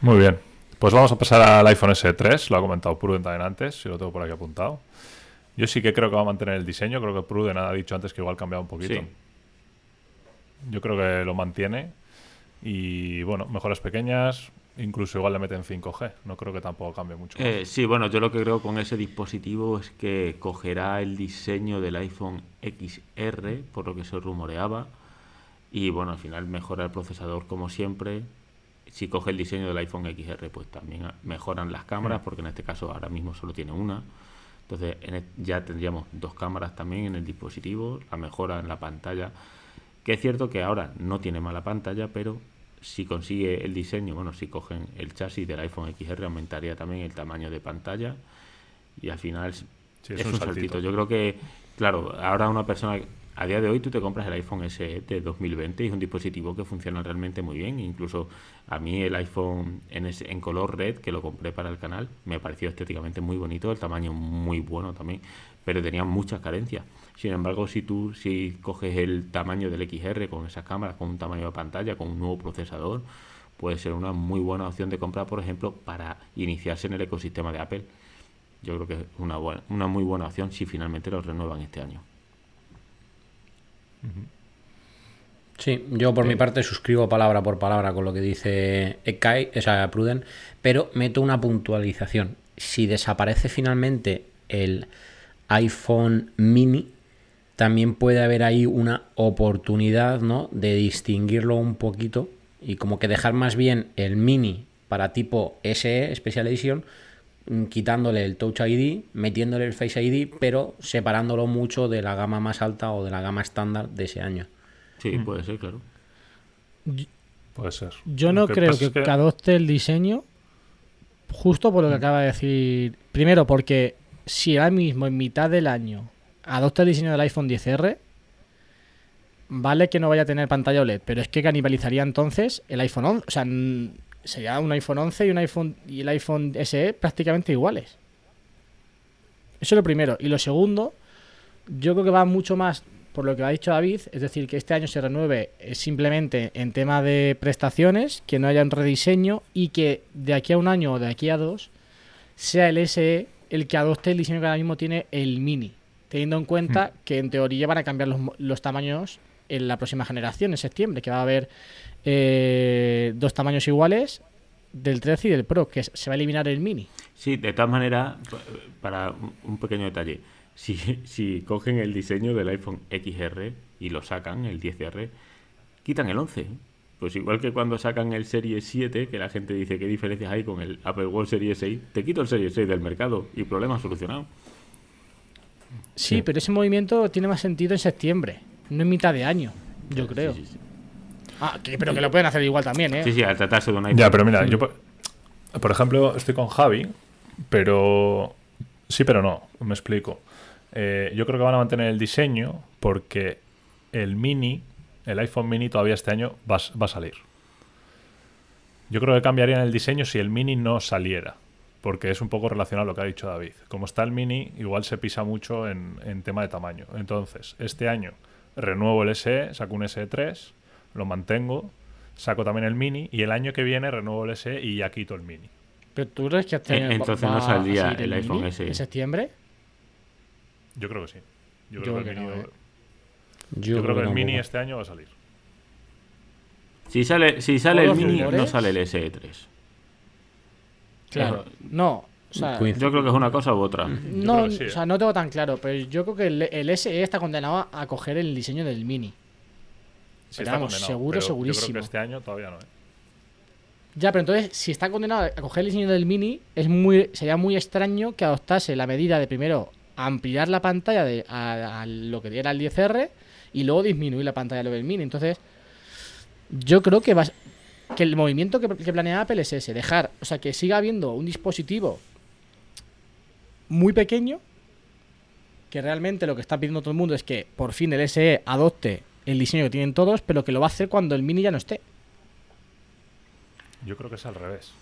Muy bien. Pues vamos a pasar al iPhone S3. Lo ha comentado Pruden también antes, si lo tengo por aquí apuntado. Yo sí que creo que va a mantener el diseño. Creo que Pruden ha dicho antes que igual cambia un poquito. Sí. Yo creo que lo mantiene. Y bueno, mejoras pequeñas. incluso igual le meten 5G. No creo que tampoco cambie mucho. Eh, sí, bueno, yo lo que creo con ese dispositivo es que cogerá el diseño del iPhone XR, por lo que se rumoreaba, y bueno, al final mejora el procesador como siempre. Si coge el diseño del iPhone XR, pues también mejoran las cámaras, Mm. porque en este caso ahora mismo solo tiene una. Entonces en e- ya tendríamos dos cámaras también en el dispositivo, la mejora en la pantalla. Que es cierto que ahora no tiene mala pantalla, pero si consigue el diseño, bueno, si cogen el chasis del iPhone XR, aumentaría también el tamaño de pantalla y al final es, Sí, es un saltito. Yo creo que, claro, ahora una persona, a día de hoy tú te compras el iPhone SE de 2020 y es un dispositivo que funciona realmente muy bien. Incluso a mí el iPhone en, ese- en color red, que lo compré para el canal, me pareció estéticamente muy bonito, el tamaño muy bueno también, pero tenía muchas carencias. Sin embargo, si tú si coges el tamaño del XR con esas cámaras, con un tamaño de pantalla, con un nuevo procesador, puede ser una muy buena opción de compra, por ejemplo, para iniciarse en el ecosistema de Apple. Yo creo que es una, buena, una muy buena opción si finalmente lo renuevan este año. Sí, yo por mi parte suscribo palabra por palabra con lo que dice Ekai, o sea, Pruden, pero meto una puntualización. Si desaparece finalmente el iPhone mini, también puede haber ahí una oportunidad, ¿no? De distinguirlo un poquito y como que dejar más bien el mini para tipo SE, Special Edition, mm, quitándole el Touch ID, metiéndole el Face ID, pero separándolo mucho de la gama más alta o de la gama estándar de ese año. Sí, puede ser, claro. Puede ser. Yo no creo que, es que adopte el diseño justo por lo que acaba de decir. Primero, porque si ahora mismo en mitad del año adopta el diseño del iPhone 10R, vale que no vaya a tener pantalla OLED, pero es que canibalizaría entonces el iPhone 11. O sea, sería un iPhone 11 y un iPhone y el iPhone SE prácticamente iguales. Eso es lo primero. Y lo segundo, yo creo que va mucho más por lo que ha dicho David, es decir, que este año se renueve eh, simplemente en tema de prestaciones, que no haya un rediseño y que de aquí a un año o de aquí a dos sea el SE el que adopte el diseño que ahora mismo tiene el Mini, teniendo en cuenta que en teoría van a cambiar los, los tamaños en la próxima generación, en septiembre, que va a haber eh, dos tamaños iguales del 13 y del Pro, que se va a eliminar el Mini. Sí, de todas maneras, pa- para un- pequeño detalle, si, si cogen el diseño del iPhone XR y lo sacan, el 10R, quitan el 11. Pues igual que cuando sacan el Serie 7, que la gente dice qué diferencias hay con el Apple Watch Serie 6, te quito el Serie 6 del mercado y problema solucionado. Sí, Sí. pero ese movimiento tiene más sentido en septiembre, no en mitad de año, yo creo. Sí, sí, sí. Ah, que- pero que lo pueden hacer igual también, ¿eh? Sí, sí, al tratarse de un iPhone. Ya, pero mira, yo por, por ejemplo estoy con Javi, pero sí, pero no, me explico. Eh, yo creo que van a mantener el diseño porque el mini, el iPhone mini todavía este año va, va a salir. Yo creo que cambiarían el diseño si el mini no saliera, porque es un poco relacionado a lo que ha dicho David. Como está el mini, igual se pisa mucho en, en tema de tamaño. Entonces, este año renuevo el SE, saco un SE3, lo mantengo, saco también el mini y el año que viene renuevo el SE y ya quito el mini. Pero tú crees que este Eh, entonces no saldría el iPhone SE. ¿En septiembre? Yo creo que sí. Yo Yo creo que, creo el que mini, no, ¿eh? yo creo que el tampoco. mini este año va a salir. Si sale, si sale el Mini, no sale el SE3. Claro. No, o sea. Yo creo que es una cosa u otra. no, sí, o sea, no tengo tan claro, pero yo creo que el, el SE está condenado a coger el diseño del Mini. Sí Pero está vamos, condenado, seguro, pero Yo creo segurísimo. que este año todavía no. ¿eh? Ya, pero entonces, si está condenado a coger el diseño del Mini, es muy, sería muy extraño que adoptase la medida de primero ampliar la pantalla de, a, a lo que era el 10R y luego disminuir la pantalla de lo del Mini. Entonces, yo creo que va, a- que el movimiento que, planea Apple es ese, dejar, o sea, que siga habiendo un dispositivo muy pequeño, que realmente lo que está pidiendo todo el mundo es que por fin el SE adopte el diseño que tienen todos, pero que lo va a hacer cuando el Mini ya no esté. Yo creo que es al revés.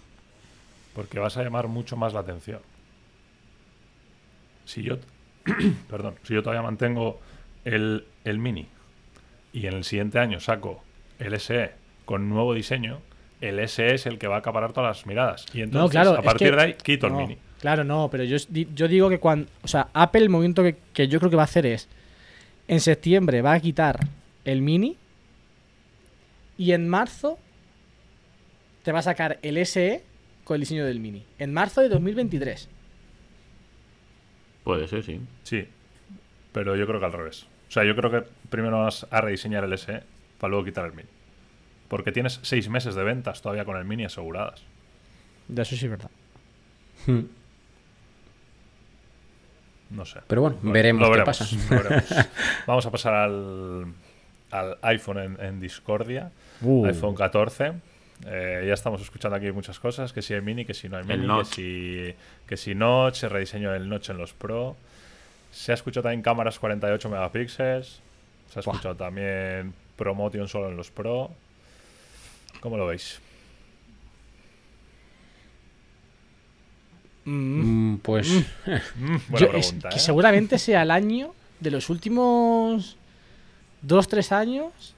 Porque vas a llamar mucho más la atención. Si yo, perdón, si yo todavía mantengo el, el mini y en el siguiente año saco el SE con nuevo diseño, el SE es el que va a acaparar todas las miradas. Y entonces, no, claro, a es partir que- de ahí, quito no, el mini. Claro, no, pero yo, yo digo que cuando. O sea, Apple, el movimiento que, que yo creo que va a hacer es. En septiembre va a quitar el mini. Y en marzo te va a sacar el SE con el diseño del Mini. En marzo de 2023. Puede ser, sí. Sí, pero yo creo que al revés. O sea, yo creo que primero vas a rediseñar el SE para luego quitar el Mini. Porque tienes seis meses de ventas todavía con el Mini aseguradas. De eso sí es verdad. Hmm. No sé. Pero bueno, veremos lo qué pasa. lo veremos. Vamos a pasar al, al iPhone en, en Discordia. Uh. iPhone 14. Eh, ya estamos escuchando aquí muchas cosas, que si hay mini, que si no hay mini, que si, que si notch, el rediseño del notch en los Pro. Se ha escuchado también cámaras 48 megapíxeles. Se ha Buah. escuchado también Promotion solo en los Pro. ¿Cómo lo veis? Mm. Pues Mm, buena Yo- es pregunta, que seguramente sea el año de los últimos dos, tres años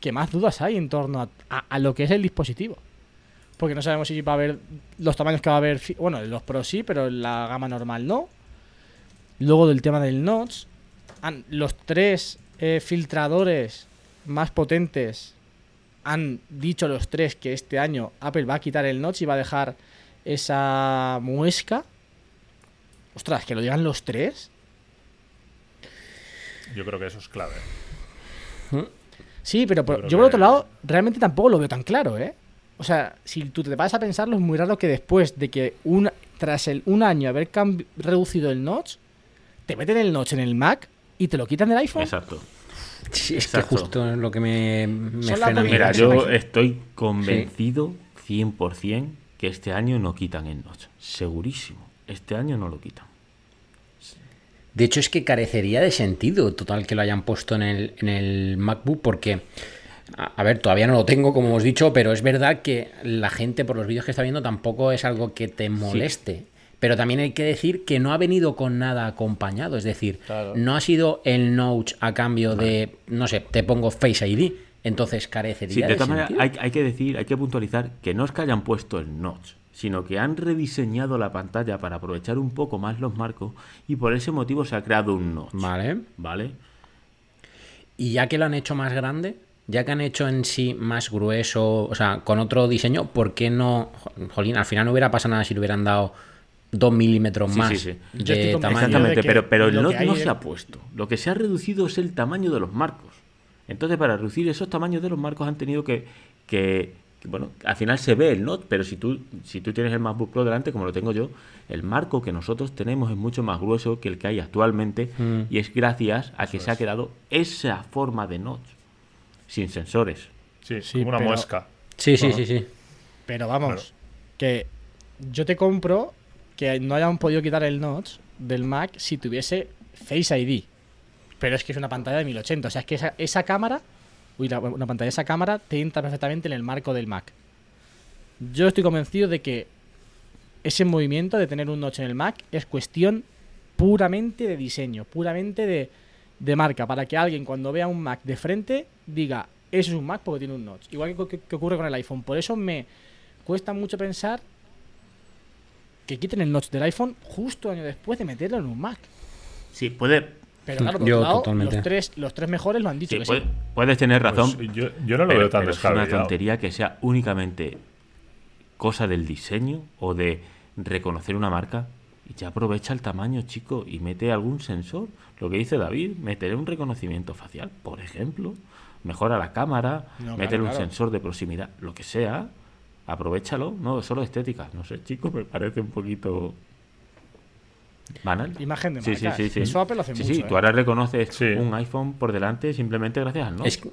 que más dudas hay en torno a, a- a lo que es el dispositivo. Porque no sabemos si va a haber los tamaños que va a haber. Bueno, los Pro sí, pero en la gama normal no. Luego del tema del notch. los tres eh, filtradores más potentes han dicho los tres que este año Apple va a quitar el notch y va a dejar esa muesca. Ostras, que lo digan los tres. Yo creo que eso es clave. Sí, pero yo por otro lado, realmente tampoco lo veo tan claro, ¿eh? O sea, si tú te vas a pensarlo, es muy raro que después de que un, tras el, un año haber reducido el notch, te meten el notch en el Mac y te lo quitan del iPhone. Exacto. Sí, es que justo es lo que me, me frena. Mira, yo estoy convencido 100% que este año no quitan el notch. Segurísimo. Este año no lo quitan. De hecho, es que carecería de sentido total que lo hayan puesto en el, en el MacBook porque, a, a ver, todavía no lo tengo, como hemos dicho, pero es verdad que la gente por los vídeos que está viendo tampoco es algo que te moleste. Pero también hay que decir que no ha venido con nada acompañado, es decir, Claro. no ha sido el Notch a cambio de, no sé, te pongo Face ID, entonces carecería Sí, de todas maneras, hay, hay que decir, hay que puntualizar que no es que hayan puesto el notch, sino que han rediseñado la pantalla para aprovechar un poco más los marcos y por ese motivo se ha creado un notch. Vale. ¿Vale? Y ya que lo han hecho más grande, ya que han hecho en sí más grueso, o sea, con otro diseño, ¿por qué no? Jolín, al final no hubiera pasado nada si le hubieran dado 2 milímetros Sí, más sí, sí. Yo estoy de tamaño. Exactamente, de pero, pero el hay no se ha puesto. Lo que se ha reducido es el tamaño de los marcos. Entonces, para reducir esos tamaños de los marcos han tenido que, que- que, bueno, al final se ve el notch, pero si tú, si tú tienes el MacBook Pro delante, como lo tengo yo, el marco que nosotros tenemos es mucho más grueso que el que hay actualmente Mm. y es gracias a que Eso se ha quedado esa forma de notch, sin sensores. Sí, Sí, como una pero- muesca. Sí, sí, sí, sí. Pero vamos, que yo te compro que no hayan podido quitar el notch del Mac si tuviese Face ID. Pero es que es una pantalla de 1080. O sea, es que esa, esa cámara, uy, la- una pantalla de esa cámara te entra perfectamente en el marco del Mac. Yo estoy convencido de que ese movimiento de tener un notch en el Mac es cuestión puramente de diseño, puramente de, marca, para que alguien cuando vea un Mac de frente diga, eso es un Mac porque tiene un notch. Igual que ocurre con el iPhone. Por eso me cuesta mucho pensar que quiten el notch del iPhone justo año después de meterlo en un Mac. Sí, puede, Pero claro, por Yo otro lado, totalmente. los tres, los tres mejores lo han dicho. sí, que sí. puedes tener razón. Pues yo, yo no lo pero, veo tan pero es una tontería que sea únicamente cosa del diseño o de reconocer una marca y ya aprovecha el tamaño, chico, y mete algún sensor. Lo que dice David, meteré un reconocimiento facial, por ejemplo, mejora la cámara, No, claro, un claro. sensor de proximidad, lo que sea, aprovechalo, no solo estética, no sé, chico, me parece un poquito banal. Imagen de Sí, sí, marcas. sí, sí. Eso Apple lo hace Sí, mucho. sí, ¿eh? tú ahora reconoces Sí. un iPhone por delante simplemente gracias al no. Es, que-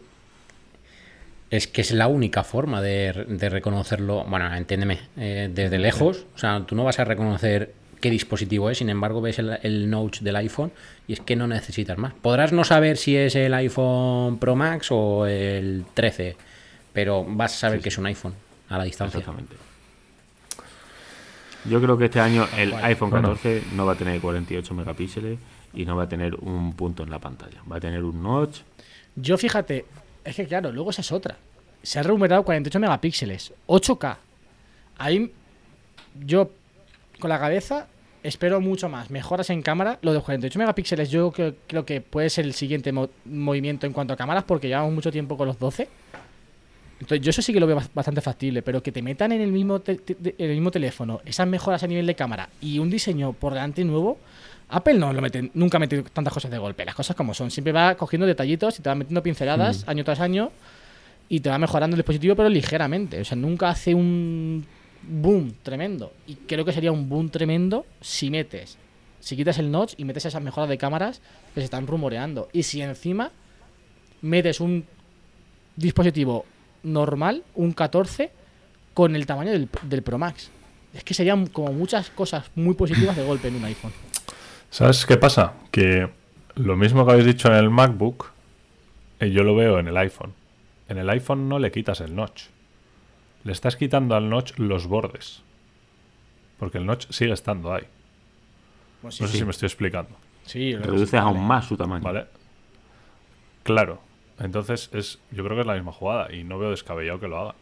es que es la única forma de, de reconocerlo. Bueno, entiéndeme, eh, desde lejos. O sea, tú no vas a reconocer qué dispositivo es, sin embargo, ves el, el notch del iPhone y es que no necesitas más. Podrás no saber si es el iPhone Pro Max o el 13, pero vas a saber que es un iPhone a la distancia. Exactamente. Yo creo que este año el iPhone Bueno. 14 no va a tener 48 megapíxeles y no va a tener un punto en la pantalla. Va a tener un notch. Yo fíjate, es que claro, luego esa es otra. Se ha remunerado 48 megapíxeles, 8K. Ahí yo con la cabeza espero mucho más. Mejoras en cámara. Lo de 48 megapíxeles yo creo, creo que puede ser el siguiente mo- movimiento en cuanto a cámaras porque llevamos mucho tiempo con los 12. Entonces, yo eso sí que lo veo bas- bastante factible, pero que te metan en el mismo, te- te- te- en el mismo teléfono esas mejoras a nivel de cámara y un diseño por delante nuevo, Apple no lo mete, nunca ha metido tantas cosas de golpe, las cosas como son. Siempre va cogiendo detallitos y te va metiendo pinceladas año tras año y te va mejorando el dispositivo, pero ligeramente. O sea, nunca hace un boom tremendo. Y creo que sería un boom tremendo si metes, si quitas el notch y metes esas mejoras de cámaras que se están rumoreando. Y si encima metes un dispositivo normal, un 14, con el tamaño del, del Pro Max. Es que serían como muchas cosas muy positivas de golpe en un iPhone. ¿Sabes qué pasa? Que lo mismo que habéis dicho en el MacBook, eh, yo lo veo en el iPhone. En el iPhone no le quitas el notch. Le estás quitando al notch los bordes. Porque el notch sigue estando ahí. No sé si me estoy explicando. Sí, Reduces aún más su tamaño. ¿Vale? Claro. Entonces es, yo creo que es la misma jugada y no veo descabellado que lo haga.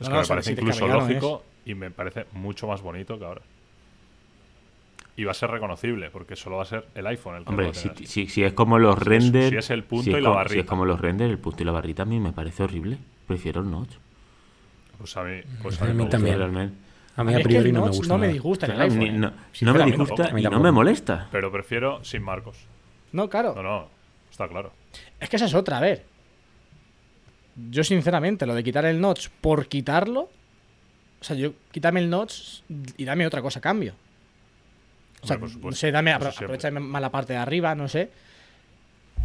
Es No, que no, me parece incluso no lógico y me parece mucho más bonito que ahora. Y va a ser reconocible porque solo va a ser el iPhone el que lo va Hombre, a si, si- si es como los Si es- renders. si es el punto si es y la como- Si barrita. es como los renders, el punto y la barrita a mí me parece horrible. Prefiero el notch. Pues a mí, pues A a mí, mí me gusta. también. Realmente. A mí es a que priori el no me gusta. no me disgusta en el iPhone. ni- ¿eh? no, no me disgusta y no me molesta. Pero prefiero sin marcos. No, claro. No, no, está claro. Es que esa es otra, a ver. Yo, sinceramente, lo de quitar el notch por quitarlo. O sea, yo quítame el notch y dame otra cosa a cambio. O sea, Hombre, no sé, dame, apro- aprovechame más la parte de arriba, no sé.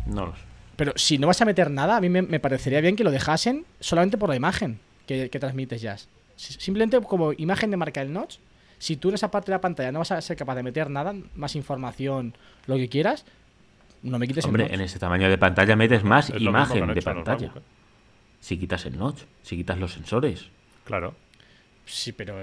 No lo sé. Pero si no vas a meter nada, a mí me, me parecería bien que lo dejasen solamente por la imagen que, que transmites ya. Si- Simplemente como imagen de marca el notch. Si tú en esa parte de la pantalla no vas a ser capaz de meter nada, más información, lo que quieras, no me quites Hombre, el notch. en ese tamaño de pantalla metes más Es imagen de pantalla. MacBook, ¿eh? Si quitas el notch, si quitas los sensores. Claro. Sí, pero...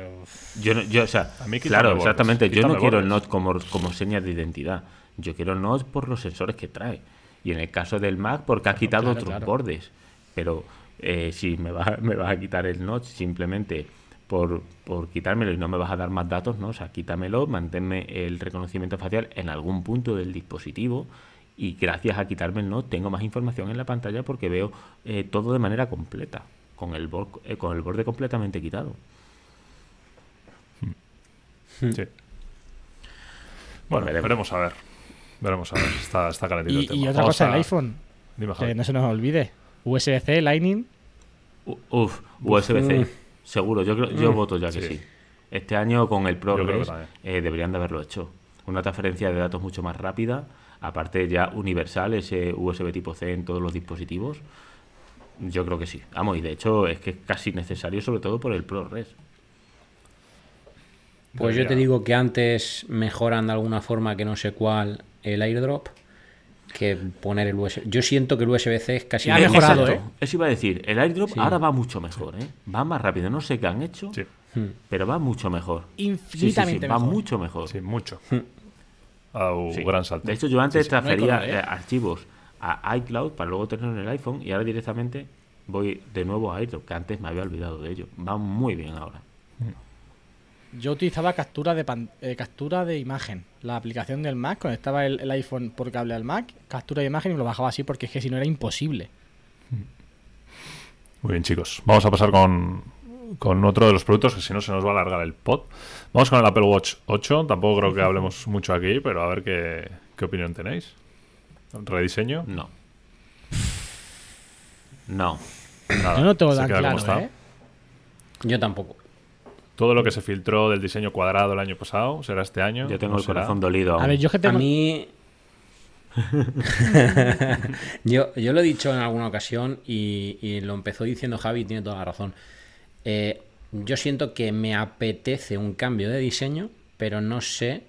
Yo, no- yo o sea, A mí claro, bordes, exactamente. Yo no quiero el notch como, como seña de identidad. Yo quiero el notch por los sensores que trae. Y en el caso del Mac, porque ha quitado claro, otros claro. bordes. Pero eh, si me vas, me vas a quitar el notch simplemente por, por quitármelo y no me vas a dar más datos, ¿no? O sea, quítamelo, manténme el reconocimiento facial en algún punto del dispositivo. Y gracias a quitarme el notch tengo más información en la pantalla porque veo eh, todo de manera completa. Con el, bor- eh, con el borde completamente quitado. Sí. Bueno, Veremos. veremos a ver. Veremos a ver. Está, está calentito el Y, tema. y otra Vamos cosa, a- el iPhone, Dime, Javi. que no se nos olvide. USB-C, Lightning. Uf, USB-C, Mm. seguro, yo creo, yo Mm. voto ya que Sí. sí. Este año con el Yo creo que Progress eh, deberían de haberlo hecho. Una transferencia de datos mucho más rápida, aparte ya universal, ese USB tipo C en todos los dispositivos. Yo creo que sí. Vamos, y de hecho es que es casi necesario, sobre todo por el ProRes. Pues yo te digo que antes mejoran de alguna forma que no sé cuál el airdrop que poner el USB. Yo siento que el USB-C es casi ha mejorado. ¿eh? Eso iba a decir, el airdrop Sí. ahora va mucho mejor, ¿eh? Va más rápido, no sé qué han hecho, Sí, Hmm. pero va mucho mejor. Sí, sí, sí, Infinitamente va mejor. mucho mejor. sí, mucho. A un Sí. gran salto. De hecho, yo antes Sí, sí. transfería No hay color, ¿eh? archivos a iCloud para luego tenerlo en el iPhone y ahora directamente voy de nuevo a iDrop, que antes me había olvidado de ello. Va muy bien ahora. Yo utilizaba captura de pan- eh, captura de imagen. La aplicación del Mac, conectaba el, el iPhone por cable al Mac, captura de imagen y me lo bajaba así porque es que si no era imposible. Muy bien, chicos. Vamos a pasar con, con otro de los productos que si no se nos va a alargar el pod. Vamos con el Apple Watch 8. Tampoco creo que hablemos mucho aquí, pero a ver qué, qué opinión tenéis. ¿Rediseño? No. No. Nada. Yo no tengo tan claro. ¿eh? Yo tampoco. Todo lo que se filtró del diseño cuadrado el año pasado será este año. Yo tengo ¿No el será? corazón dolido. A ver, yo que A tengo... mí. yo, yo lo he dicho en alguna ocasión y, y lo empezó diciendo Javi y tiene toda la razón. Eh, yo siento que me apetece un cambio de diseño, pero no sé,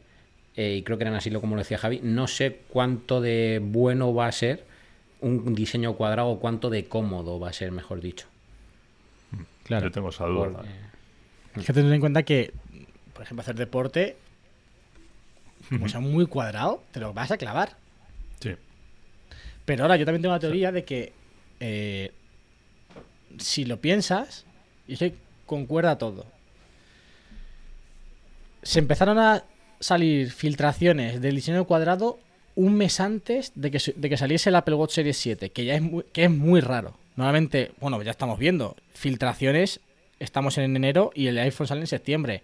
eh, y creo que era así lo como lo decía Javi, no sé cuánto de bueno va a ser un diseño cuadrado o cuánto de cómodo va a ser, mejor dicho. Yo tengo esa duda. Porque- Es que tener en cuenta que, por ejemplo, hacer deporte, como sea muy cuadrado, te lo vas a clavar. Sí. Pero ahora yo también tengo la teoría de que eh, si lo piensas, y que concuerda todo. Se empezaron a salir filtraciones del diseño cuadrado un mes antes de que, se- de que saliese el Apple Watch Series 7, que ya es muy, que es muy raro. Normalmente, bueno, ya estamos viendo, filtraciones, estamos en enero y el iPhone sale en septiembre.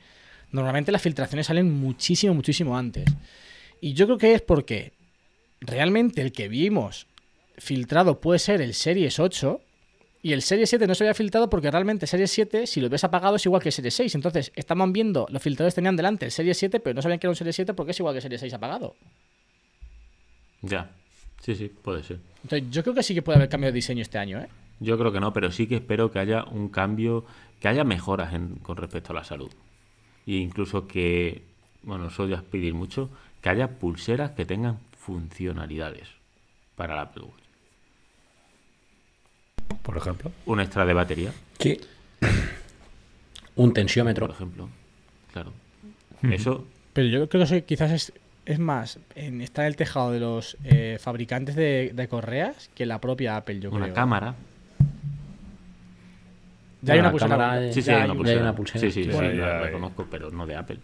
Normalmente las filtraciones salen muchísimo, muchísimo antes. Y yo creo que es porque realmente el que vimos filtrado puede ser el Series 8 y el Series 7 no se había filtrado porque realmente Series 7, si lo ves apagado, es igual que Series 6. Entonces, estaban viendo, los filtradores tenían delante el Series 7, pero no sabían que era un Series 7 porque es igual que Series 6 apagado. Ya. Sí, sí, puede ser. Entonces, yo creo que sí que puede haber cambio de diseño este año, ¿eh? Yo creo que no, pero sí que espero que haya un cambio, que haya mejoras en- con respecto a la salud. E incluso que, bueno, eso ya es pedir mucho, que haya pulseras que tengan funcionalidades para la Apple Watch. Por ejemplo. Un extra de batería, Sí. Un por tensiómetro. ejemplo. Claro. Eso, Pero yo creo que eso quizás es, es más, en, está en el tejado de los eh, fabricantes de, de correas que la propia Apple, yo una creo. cámara. Ya hay una pulsera. Sí, sí, ya hay una una. pulsera. una pulsera. Sí, sí, sí, Bueno, la, la conozco, pero no de Apple.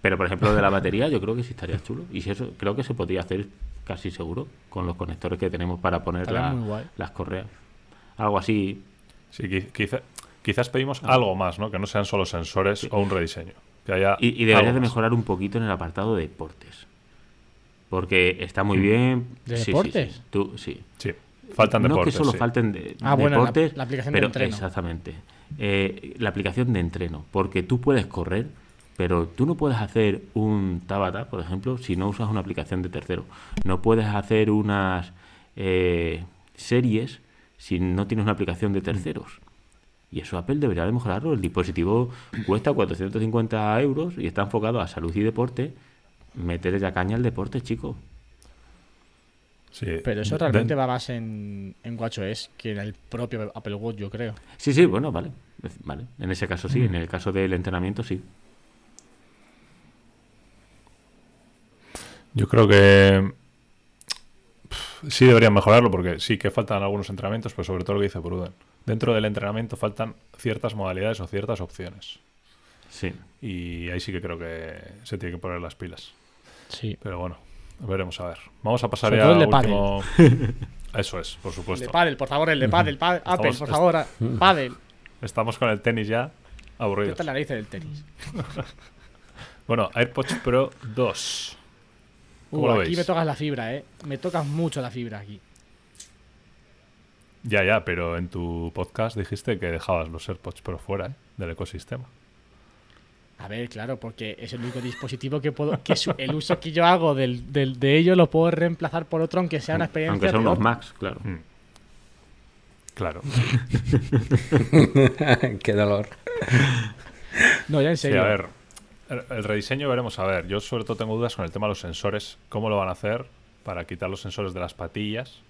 Pero, por ejemplo, de la batería, yo creo que sí estaría chulo. Y si eso, creo que se podría hacer casi seguro con los conectores que tenemos para poner la- las correas. Algo así. Sí, qui- quizá- quizás pedimos algo más, ¿no? Que no sean solo sensores o un rediseño. Que haya Y, y deberías de mejorar un poquito en el apartado de deportes. Porque está muy bien. ¿De sí, sí, sí. deportes? Tú, sí. Sí, faltan no deportes. que solo sí. falten de, Ah, bueno, la- deportes, la aplicación de entreno. exactamente. Eh, la aplicación de entreno, porque tú puedes correr, pero tú no puedes hacer un Tabata, por ejemplo, si no usas una aplicación de tercero. No puedes hacer unas eh, series si no tienes una aplicación de terceros. Y eso Apple debería de mejorarlo. El dispositivo cuesta 450 euros y está enfocado a salud y deporte. Meter ya caña al deporte, chico. Sí. Pero eso realmente va más en, en WatchOS que en el propio Apple Watch, yo creo. Sí, sí, bueno, vale. Vale. En ese caso sí, en el caso del entrenamiento sí. Yo creo que sí deberían mejorarlo porque sí que faltan algunos entrenamientos, pero sobre todo lo que dice Pruden. Dentro del entrenamiento faltan ciertas modalidades o ciertas opciones. Sí. Y ahí sí que creo que se tiene que poner las pilas. Sí. Pero bueno, veremos a ver. Vamos a pasar Sobre ya al pádel. Eso es, por El de supuesto. Paddle, por favor, el de Paddle. Paddle. Apple, por favor, a- Paddle. Estamos con el tenis ya ¿Qué aburridos. tal la nariz del tenis? Bueno, AirPods Pro 2. ¿Cómo Uh, lo aquí veis? me tocas la fibra, eh. Me tocas mucho la fibra aquí. Ya, ya, pero en tu podcast dijiste que dejabas los AirPods Pro fuera ¿eh? del ecosistema. A ver, claro, porque es el único dispositivo que puedo. que su- el uso que yo hago del, del- de ellos lo puedo reemplazar por otro, aunque sea una experiencia. Aunque sean unos. Max, claro. Mm. Claro. Qué dolor. No, ya en Sí, serio. a ver. El, el rediseño veremos a ver. Yo sobre todo tengo dudas con el tema de los sensores. ¿Cómo lo van a hacer para quitar los sensores de las patillas?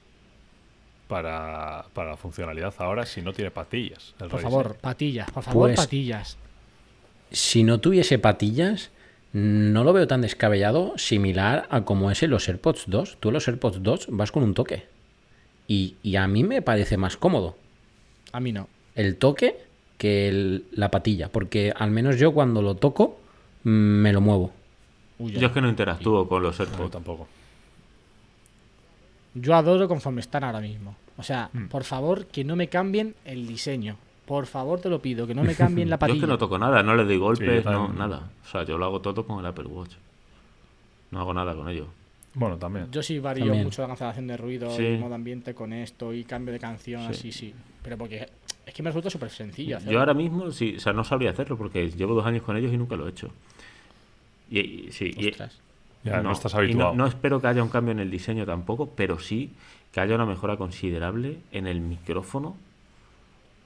Para, para la funcionalidad ahora si no tiene patillas. el por rediseño. favor, patillas, por favor, Pues- patillas. Si no tuviese patillas, no lo veo tan descabellado, similar a como es en los AirPods 2. Tú en los AirPods 2 vas con un toque. Y, y a mí me parece más cómodo A mí no. el toque que el- la patilla. Porque al menos yo cuando lo toco, me lo muevo. Uy, Yo es que no interactúo con los No, yo AirPods. tampoco. Yo adoro conforme están ahora mismo. O sea, Mm. por favor, que no me cambien el diseño. Por favor, te lo pido, que no me cambien la Yo patilla. es que no toco nada, no le doy golpes, yo no, nada. O sea, yo lo hago todo con el Apple Watch. No hago nada con ello. Bueno, también. Yo sí varío También. mucho la cancelación de ruido Sí. y modo ambiente con esto y cambio de canción, Sí. así, sí. Pero porque es que me resulta súper sencillo hacerlo. Yo ahora mismo, sí, o sea, no sabría hacerlo porque llevo dos años con ellos y nunca lo he hecho. Y, y- sí, y- Ostras. Ya no, estás y habituado. no, no espero que haya un cambio en el diseño tampoco, pero sí que haya una mejora considerable en el micrófono.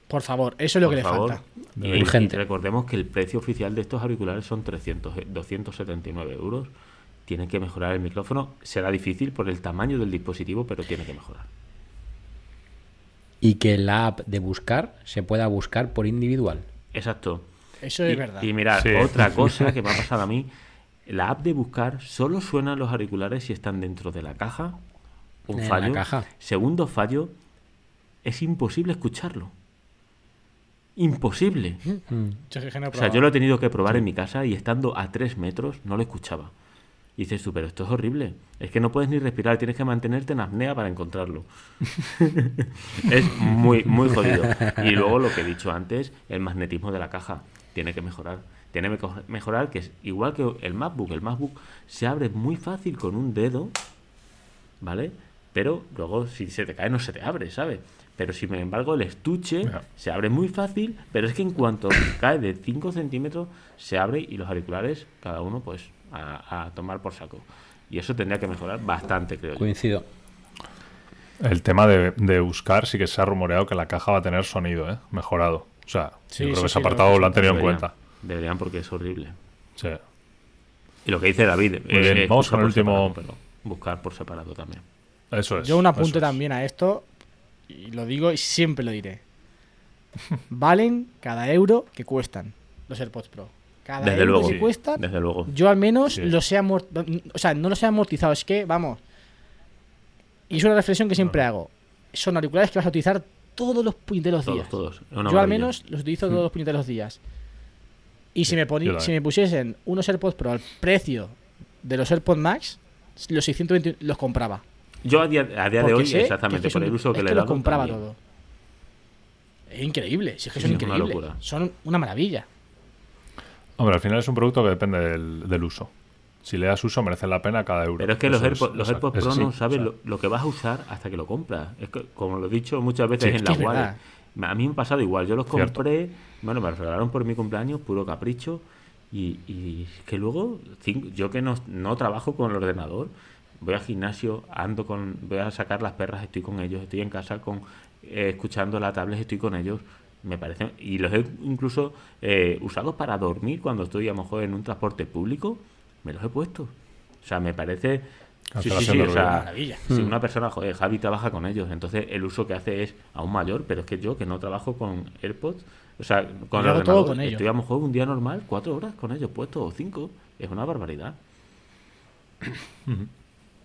Por favor, eso es lo por que le falta. Y, Urgente. y recordemos que el precio oficial de estos auriculares son 300, eh, 279 euros. Tienen que mejorar el micrófono. Será difícil por el tamaño del dispositivo, pero tiene que mejorar. Y que la app de buscar se pueda buscar por individual. Exacto. Eso y, es verdad. Y mirad, Sí. otra cosa que me ha pasado a mí, la app de buscar solo suenan los auriculares si están dentro de la caja. Un En la fallo. caja. Segundo fallo, es imposible escucharlo. Imposible. Mm. O sea, yo lo he tenido que probar en mi casa y estando a tres metros no lo escuchaba. Y dices tú, pero esto es horrible. Es que no puedes ni respirar, tienes que mantenerte en apnea para encontrarlo. es muy, muy jodido. Y luego lo que he dicho antes, el magnetismo de la caja tiene que mejorar. Tiene que mejorar que es igual que el MacBook. El MacBook se abre muy fácil con un dedo, ¿vale? Pero luego si se te cae no se te abre, ¿sabes? Pero sin embargo el estuche se abre muy fácil, pero es que en cuanto cae de 5 centímetros se abre y los auriculares, cada uno pues a, a tomar por saco. Y eso tendría que mejorar bastante, creo yo. Coincido. El tema de, de buscar sí que se ha rumoreado que la caja va a tener sonido, ¿eh? Mejorado. O sea, Sí, yo creo sí, que ese sí, lo- apartado lo han tenido en cuenta. Deberían porque es horrible. Sí. Y lo que dice David, Muy bien, eh, vamos con el último- separado, pero buscar por separado también. Eso es. Yo un apunte es. también a esto, y lo digo y siempre lo diré. Valen cada euro que cuestan los AirPods Pro. Cada Desde euro luego, que sí. cuestan, Desde luego. yo al menos Sí. los he amortizado. O sea, no los he amortizado, es que, vamos. Y es una reflexión que siempre hago. Son auriculares que vas a utilizar todos los puñeteros días. Todos, todos. Yo al menos los utilizo todos los puñeteros días. Y si me, también. si me pusiesen unos AirPods Pro al precio de los AirPods Max, los 620 los compraba. Yo a día, a día de hoy, exactamente es por el uso que es le he lo dado. compraba también. todo. Es increíble, si es que Sí, son es una increíbles. locura. Son una maravilla. Hombre, al final es un producto que depende del, del uso. Si le das uso, merece la pena cada euro. Pero es que los, AirPods, los Pro no sabes o sea, lo, lo que vas a usar hasta que lo compras. Es que, como lo he dicho muchas veces Sí, en la verdad. A mí me ha pasado igual. Yo los Cierto. compré, bueno, me los regalaron por mi cumpleaños, puro capricho. Y, y que luego, yo que no, no trabajo con el ordenador, voy al gimnasio, ando con, voy a sacar las perras, estoy con ellos, estoy en casa con eh, escuchando la tablet, estoy con ellos. Me parecen, y los he incluso eh, usados para dormir cuando estoy a lo mejor en un transporte público, me los he puesto. O sea, me parece. Sí, sí, sí, o sea, si una persona, joder, Javi trabaja con ellos, entonces el uso que hace es aún mayor, pero es que yo que no trabajo con AirPods, o sea, con Yo el hago todo ordenador, con ellos. estoy a lo mejor un día normal, cuatro horas con ellos puestos, o cinco, es una barbaridad.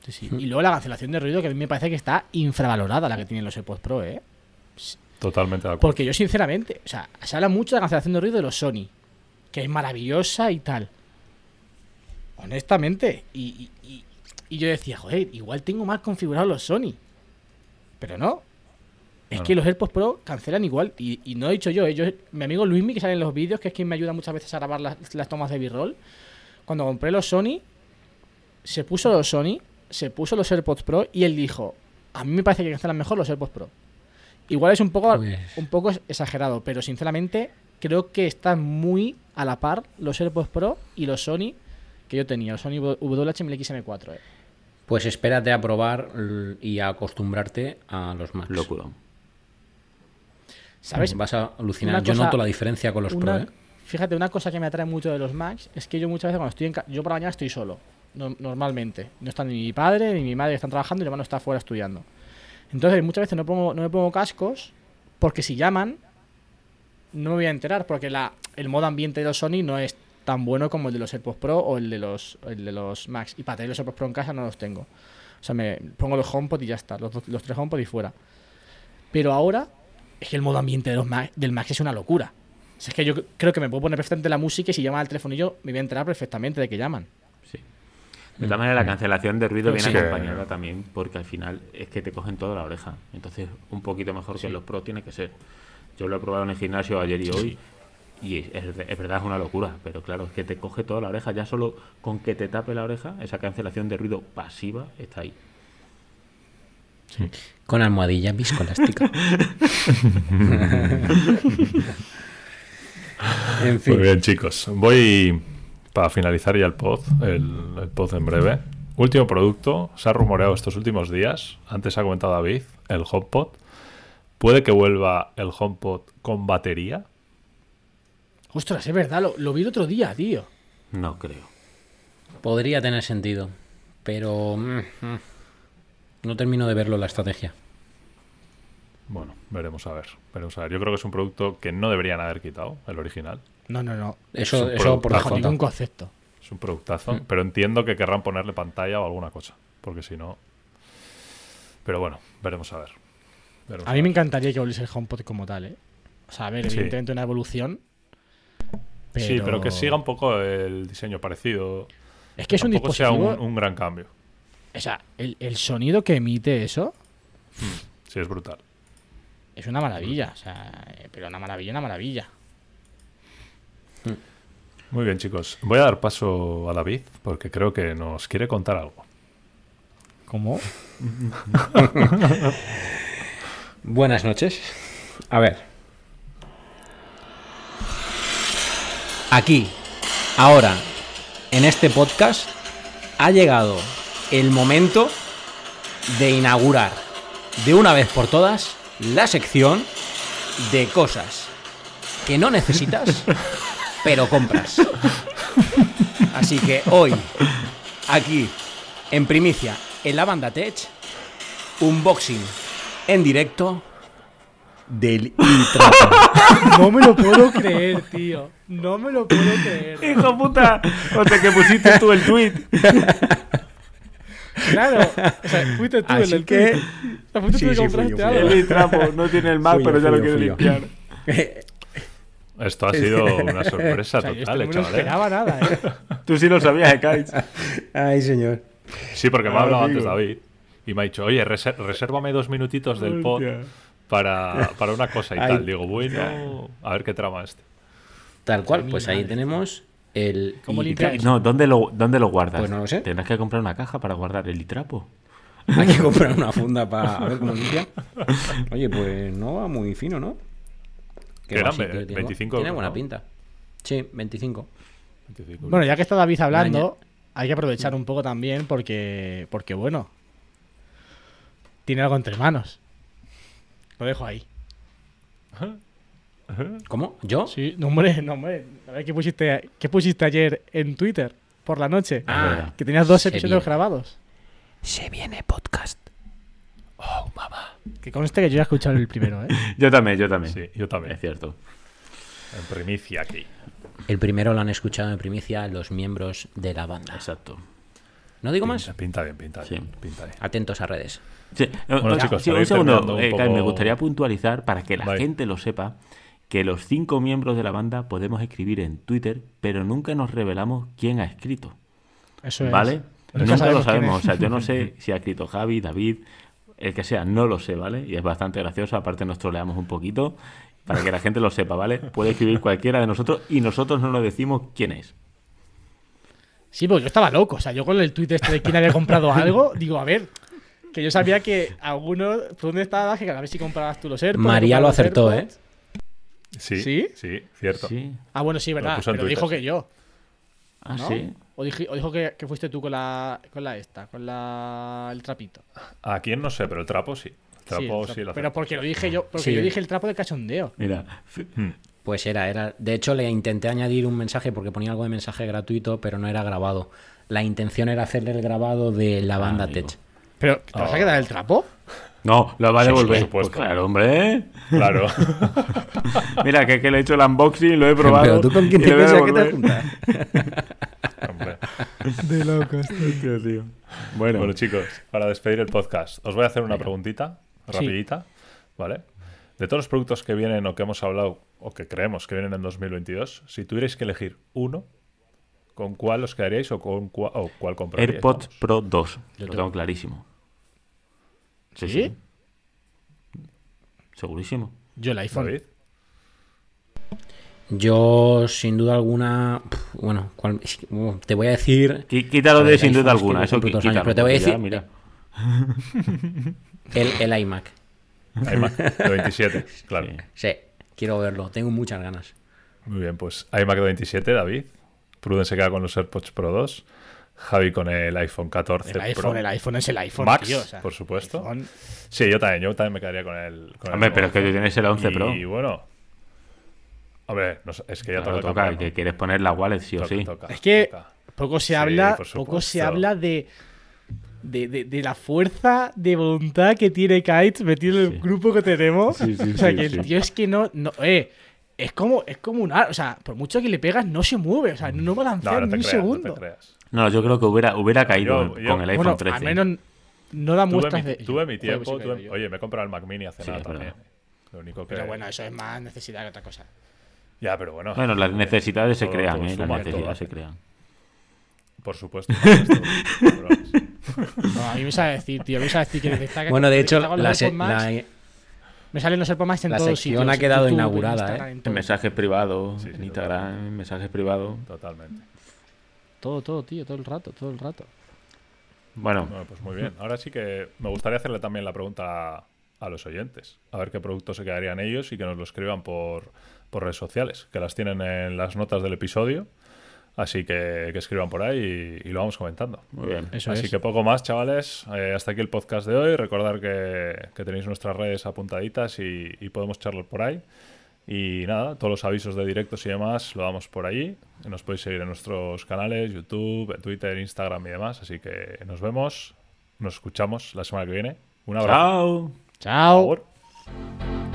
Sí, sí. Y luego la cancelación de ruido, que a mí me parece que está infravalorada la que tienen los AirPods Pro, ¿eh? Totalmente de acuerdo. Porque yo, sinceramente, o sea, se habla mucho de la cancelación de ruido de los Sony, que es maravillosa y tal. Honestamente. Y, y- y- y yo decía, joder, igual tengo mal configurados los Sony. Pero no. Es que los AirPods Pro cancelan igual. Y, y no he dicho yo, eh, yo, mi amigo Luismi, que sale en los vídeos, que es quien me ayuda muchas veces a grabar las, las tomas de B-roll. Cuando compré los Sony, se puso los Sony, se puso los AirPods Pro y él dijo, a mí me parece que cancelan mejor los AirPods Pro. Igual es un poco, un poco exagerado, pero sinceramente creo que están muy a la par los AirPods Pro y los Sony que yo tenía, los Sony WH-1000XM4. eh. Pues espérate a probar y a acostumbrarte a los Macs. Locura. ¿Sabes? Vas a alucinar. Una Yo cosa- noto la diferencia con los Una- Pro, ¿eh? Fíjate, una cosa que me atrae mucho de los Macs es que yo muchas veces cuando estoy en ca- yo por la mañana estoy solo, no- normalmente. No está ni mi padre ni mi madre que están trabajando y mi hermano está fuera estudiando. Entonces muchas veces no, pongo, no me pongo cascos porque si llaman no me voy a enterar porque la, el modo ambiente de los Sony no es tan bueno como el de los AirPods Pro o el de los, el de los Macs. Y para tener los AirPods Pro en casa no los tengo. O sea, me pongo los HomePod y ya está, los, los tres HomePod y fuera. Pero ahora es que el modo ambiente de los Mac- del Mac es una locura. O sea, es que yo creo que me puedo poner perfectamente la música y si llaman al telefonillo me voy a enterar perfectamente de que llaman. Sí. De todas maneras, la cancelación de ruido viene Sí acompañada también porque al final es que te cogen toda la oreja. Entonces, un poquito mejor que los Pro tiene que ser. Yo lo he probado en el gimnasio ayer y hoy y es, es- es verdad, es una locura. Pero claro, es que te coge toda la oreja. Ya solo con que te tape la oreja, esa cancelación de ruido pasiva está ahí. Con almohadilla viscoelástica. en fin. Muy bien, chicos. Voy para finalizar ya el pod, el, el pod en breve. Último producto, se ha rumoreado estos últimos días, antes ha comentado David, el HomePod. ¿Puede que vuelva el HomePod con batería? Ostras, es verdad, lo, lo vi el otro día, tío. No creo. Podría tener sentido, pero mm, mm, no termino de verlo la estrategia. Bueno, veremos a ver. Veremos a ver. Yo creo que es un producto que no deberían haber quitado, el original. No, no, no. Eso, Es un eso por. Bajo ningún concepto. Es un productazo, pero entiendo que querrán ponerle pantalla o alguna cosa, porque si no... Pero bueno, veremos a ver. Veremos A mí me encantaría que volviese el HomePod como tal, ¿eh? O sea, a ver, Sí. evidentemente una evolución. Pero... Sí, pero que siga un poco el diseño parecido. Es que es un sea dispositivo. un, un gran cambio. O sea, el, el sonido que emite eso Sí, es brutal. es una maravilla. O sea, pero una maravilla, una maravilla. Muy bien, chicos. Voy a dar paso a David porque creo que nos quiere contar algo. ¿Cómo? Buenas noches. A ver. Aquí, ahora, en este podcast, ha llegado el momento de inaugurar de una vez por todas la sección de cosas que no necesitas, pero compras. Así que hoy, aquí, en primicia, en la banda Tech, unboxing en directo del Intrapo. No me lo puedo creer, tío. No me lo puedo creer. ¡Hijo puta! O sea, que pusiste tú el tweet. Claro. O sea, fuiste tú Así el que-. O sea, fuiste Sí, tú que sí, fui compraste yo, fui algo. yo. El trapo no tiene el Fui yo, pero ya lo quiere limpiar. Esto ha sido una sorpresa O sea, yo esto total, no eh, ¿eh? esperaba nada, ¿eh? Tú sí lo sabías, ¿eh, Kites? Ay, señor. Sí, porque me ha hablado antes David y me ha dicho, oye, reser- resérvame dos minutitos del pod para, para una cosa y Ay. tal. Digo, bueno, a ver qué trama este. Tal cual, pues ahí madre. tenemos el. ¿Cómo? No, ¿dónde lo, ¿dónde lo guardas? Pues no lo sé. Tendrás que comprar una caja para guardar el litrapo. Hay que comprar una funda para a ver cómo limpia. Oye, pues no va muy fino, ¿no? Eran va, sí, ve- tiene- 25 Tiene buena ¿no? pinta. Sí, 25. 25. Bueno, ya que está David hablando, hay que aprovechar un poco también porque, porque bueno, tiene algo entre manos. Lo dejo ahí. ¿Cómo? ¿Yo? Sí, no, hombre, no, hombre. A ver, ¿qué pusiste, qué pusiste ayer en Twitter por la noche? Ah, que tenías dos episodios viene. grabados. Se viene podcast. Que conste que yo ya he escuchado el primero, ¿eh? Yo también, yo también. Sí, yo también. Es cierto. En primicia aquí. El primero lo han escuchado en primicia los miembros de la banda. Exacto. ¿No digo Pinta, más? pinta bien, pinta Sí. bien. Pinta bien. Atentos a redes. Sí, Bueno, eh, chicos, sí, un segundo, un eh, me gustaría puntualizar para que la gente lo sepa que los cinco miembros de la banda podemos escribir en Twitter, pero nunca nos revelamos quién ha escrito. Eso es. ¿Vale? Nunca Nunca lo sabemos. O sea, yo no sé si ha escrito Javi, David, el que sea, no lo sé, ¿vale? Y es bastante gracioso. Aparte, nos troleamos un poquito para que la gente lo sepa, ¿vale? Puede escribir cualquiera de nosotros y nosotros no nos decimos quién es. Sí, porque yo estaba loco. O sea, yo con el tweet este de quién había comprado algo, digo, a ver, que yo sabía que algunos. ¿Por dónde estaba? Que a ver si comprabas tú los AirPods. María lo acertó, AirPods. Sí, ¿Sí? sí, cierto. Sí. Ah, bueno, sí, verdad. Pero dijo que yo. Ah, ¿no? sí. O, dije- o dijo que, que fuiste tú con la, con la esta, con la, el trapito. ¿A quién no sé? Pero el trapo sí. El Sí, trapo sí, lo Pero porque lo dije yo, porque Sí. yo dije el trapo de cachondeo. Mira, Hmm. Pues era, era. De hecho, le intenté añadir un mensaje porque ponía algo de mensaje gratuito, pero no era grabado. La intención era hacerle el grabado de la banda amigo. Tech. Pero, ¿te vas a Oh. quedar el trapo? No, lo va a sí, devolver. por supuesto. Pues claro, hombre. Claro. Mira, que, que le he hecho el unboxing, lo he probado. Pero tú con quién te piensas que te juntas. Hombre. De locos. Tío. Bueno, Bueno, chicos, para despedir el podcast, os voy a hacer una preguntita, Sí. rapidita, ¿vale? De todos los productos que vienen o que hemos hablado o que creemos que vienen en 2022, si tuvierais que elegir uno, ¿con cuál os quedaríais o con cua- o cuál compraríais? AirPods vamos? Pro 2. Yo Lo tengo clarísimo. Sí, ¿Sí? sí. Segurísimo. Yo el iPhone. David. Yo, sin duda alguna. pf, Bueno, ¿cuál- es que, uh, te voy a decir Quítalo de sin duda alguna. lo Eso los años, quítalo. pero te voy a porque ya, decir- mira. el, el iMac. iMac de 27, claro. Sí. Sí, quiero verlo. Tengo muchas ganas. Muy bien, pues iMac de 27, David. Pruden se queda con los AirPods Pro 2. Javi con el iPhone 14 El iPhone, Pro. el iPhone es el iPhone, Max, tío, o sea, por supuesto. iPhone- Sí, yo también, yo también me quedaría con el. Con Hombre, pero es que tú tienes el 11 Pro. Y bueno. Hombre, no es que ya Claro, toca. toca, que quieres poner la wallet sí o sí. toca, Es que toca. poco se Sí, habla, poco se habla de, de, de- de la fuerza de voluntad que tiene Kites metido en el grupo que tenemos. Sí, sí, o sea, sí, que sí. el tío es que no, no eh, es como, es como un o sea, por mucho que le pegas, no se mueve, o sea, no va a lanzar No, no ni un segundo. no te creas. No, yo creo que hubiera, hubiera caído Yo- yo- con el iPhone bueno, 13. al menos no da Tuve muestras mi, de. tuve mi tiempo. pues que tuve- oye, me he comprado el Mac Mini hace Sí, nada también. Lo único que. Pero bueno, eso es más necesidad que otra cosa. Ya, pero bueno. Bueno, las necesidades se Todo- crean, todo ¿eh? Las todo necesidades hace. se crean. Por supuesto. No, a mí me sabe decir, tío. Me sabe decir que destaca. Bueno, de hecho, la, se- la- Me salen los AirPods Max en la todos sección sitios. ha quedado YouTube, inaugurada, Instagram, ¿eh? en En todo. mensajes privados, Sí, sí, en Instagram, en mensajes privados. Totalmente. Todo, todo, tío, todo el rato, todo el rato. Bueno, Bueno, pues muy bien. Ahora sí que me gustaría hacerle también la pregunta a, a los oyentes. A ver qué productos se quedarían ellos y que nos lo escriban por, por redes sociales, que las tienen en las notas del episodio. Así que, que escriban por ahí y, y lo vamos comentando. muy bien. Eso Así es. que poco más, chavales. Eh, hasta aquí el podcast de hoy. Recordar que, que tenéis nuestras redes apuntaditas y, y podemos charlar por ahí. Y nada, todos los avisos de directos y demás lo damos por allí. Nos podéis seguir en nuestros canales, YouTube, Twitter, Instagram y demás. Así que nos vemos, nos escuchamos la semana que viene. Un abrazo. Chao. Chao.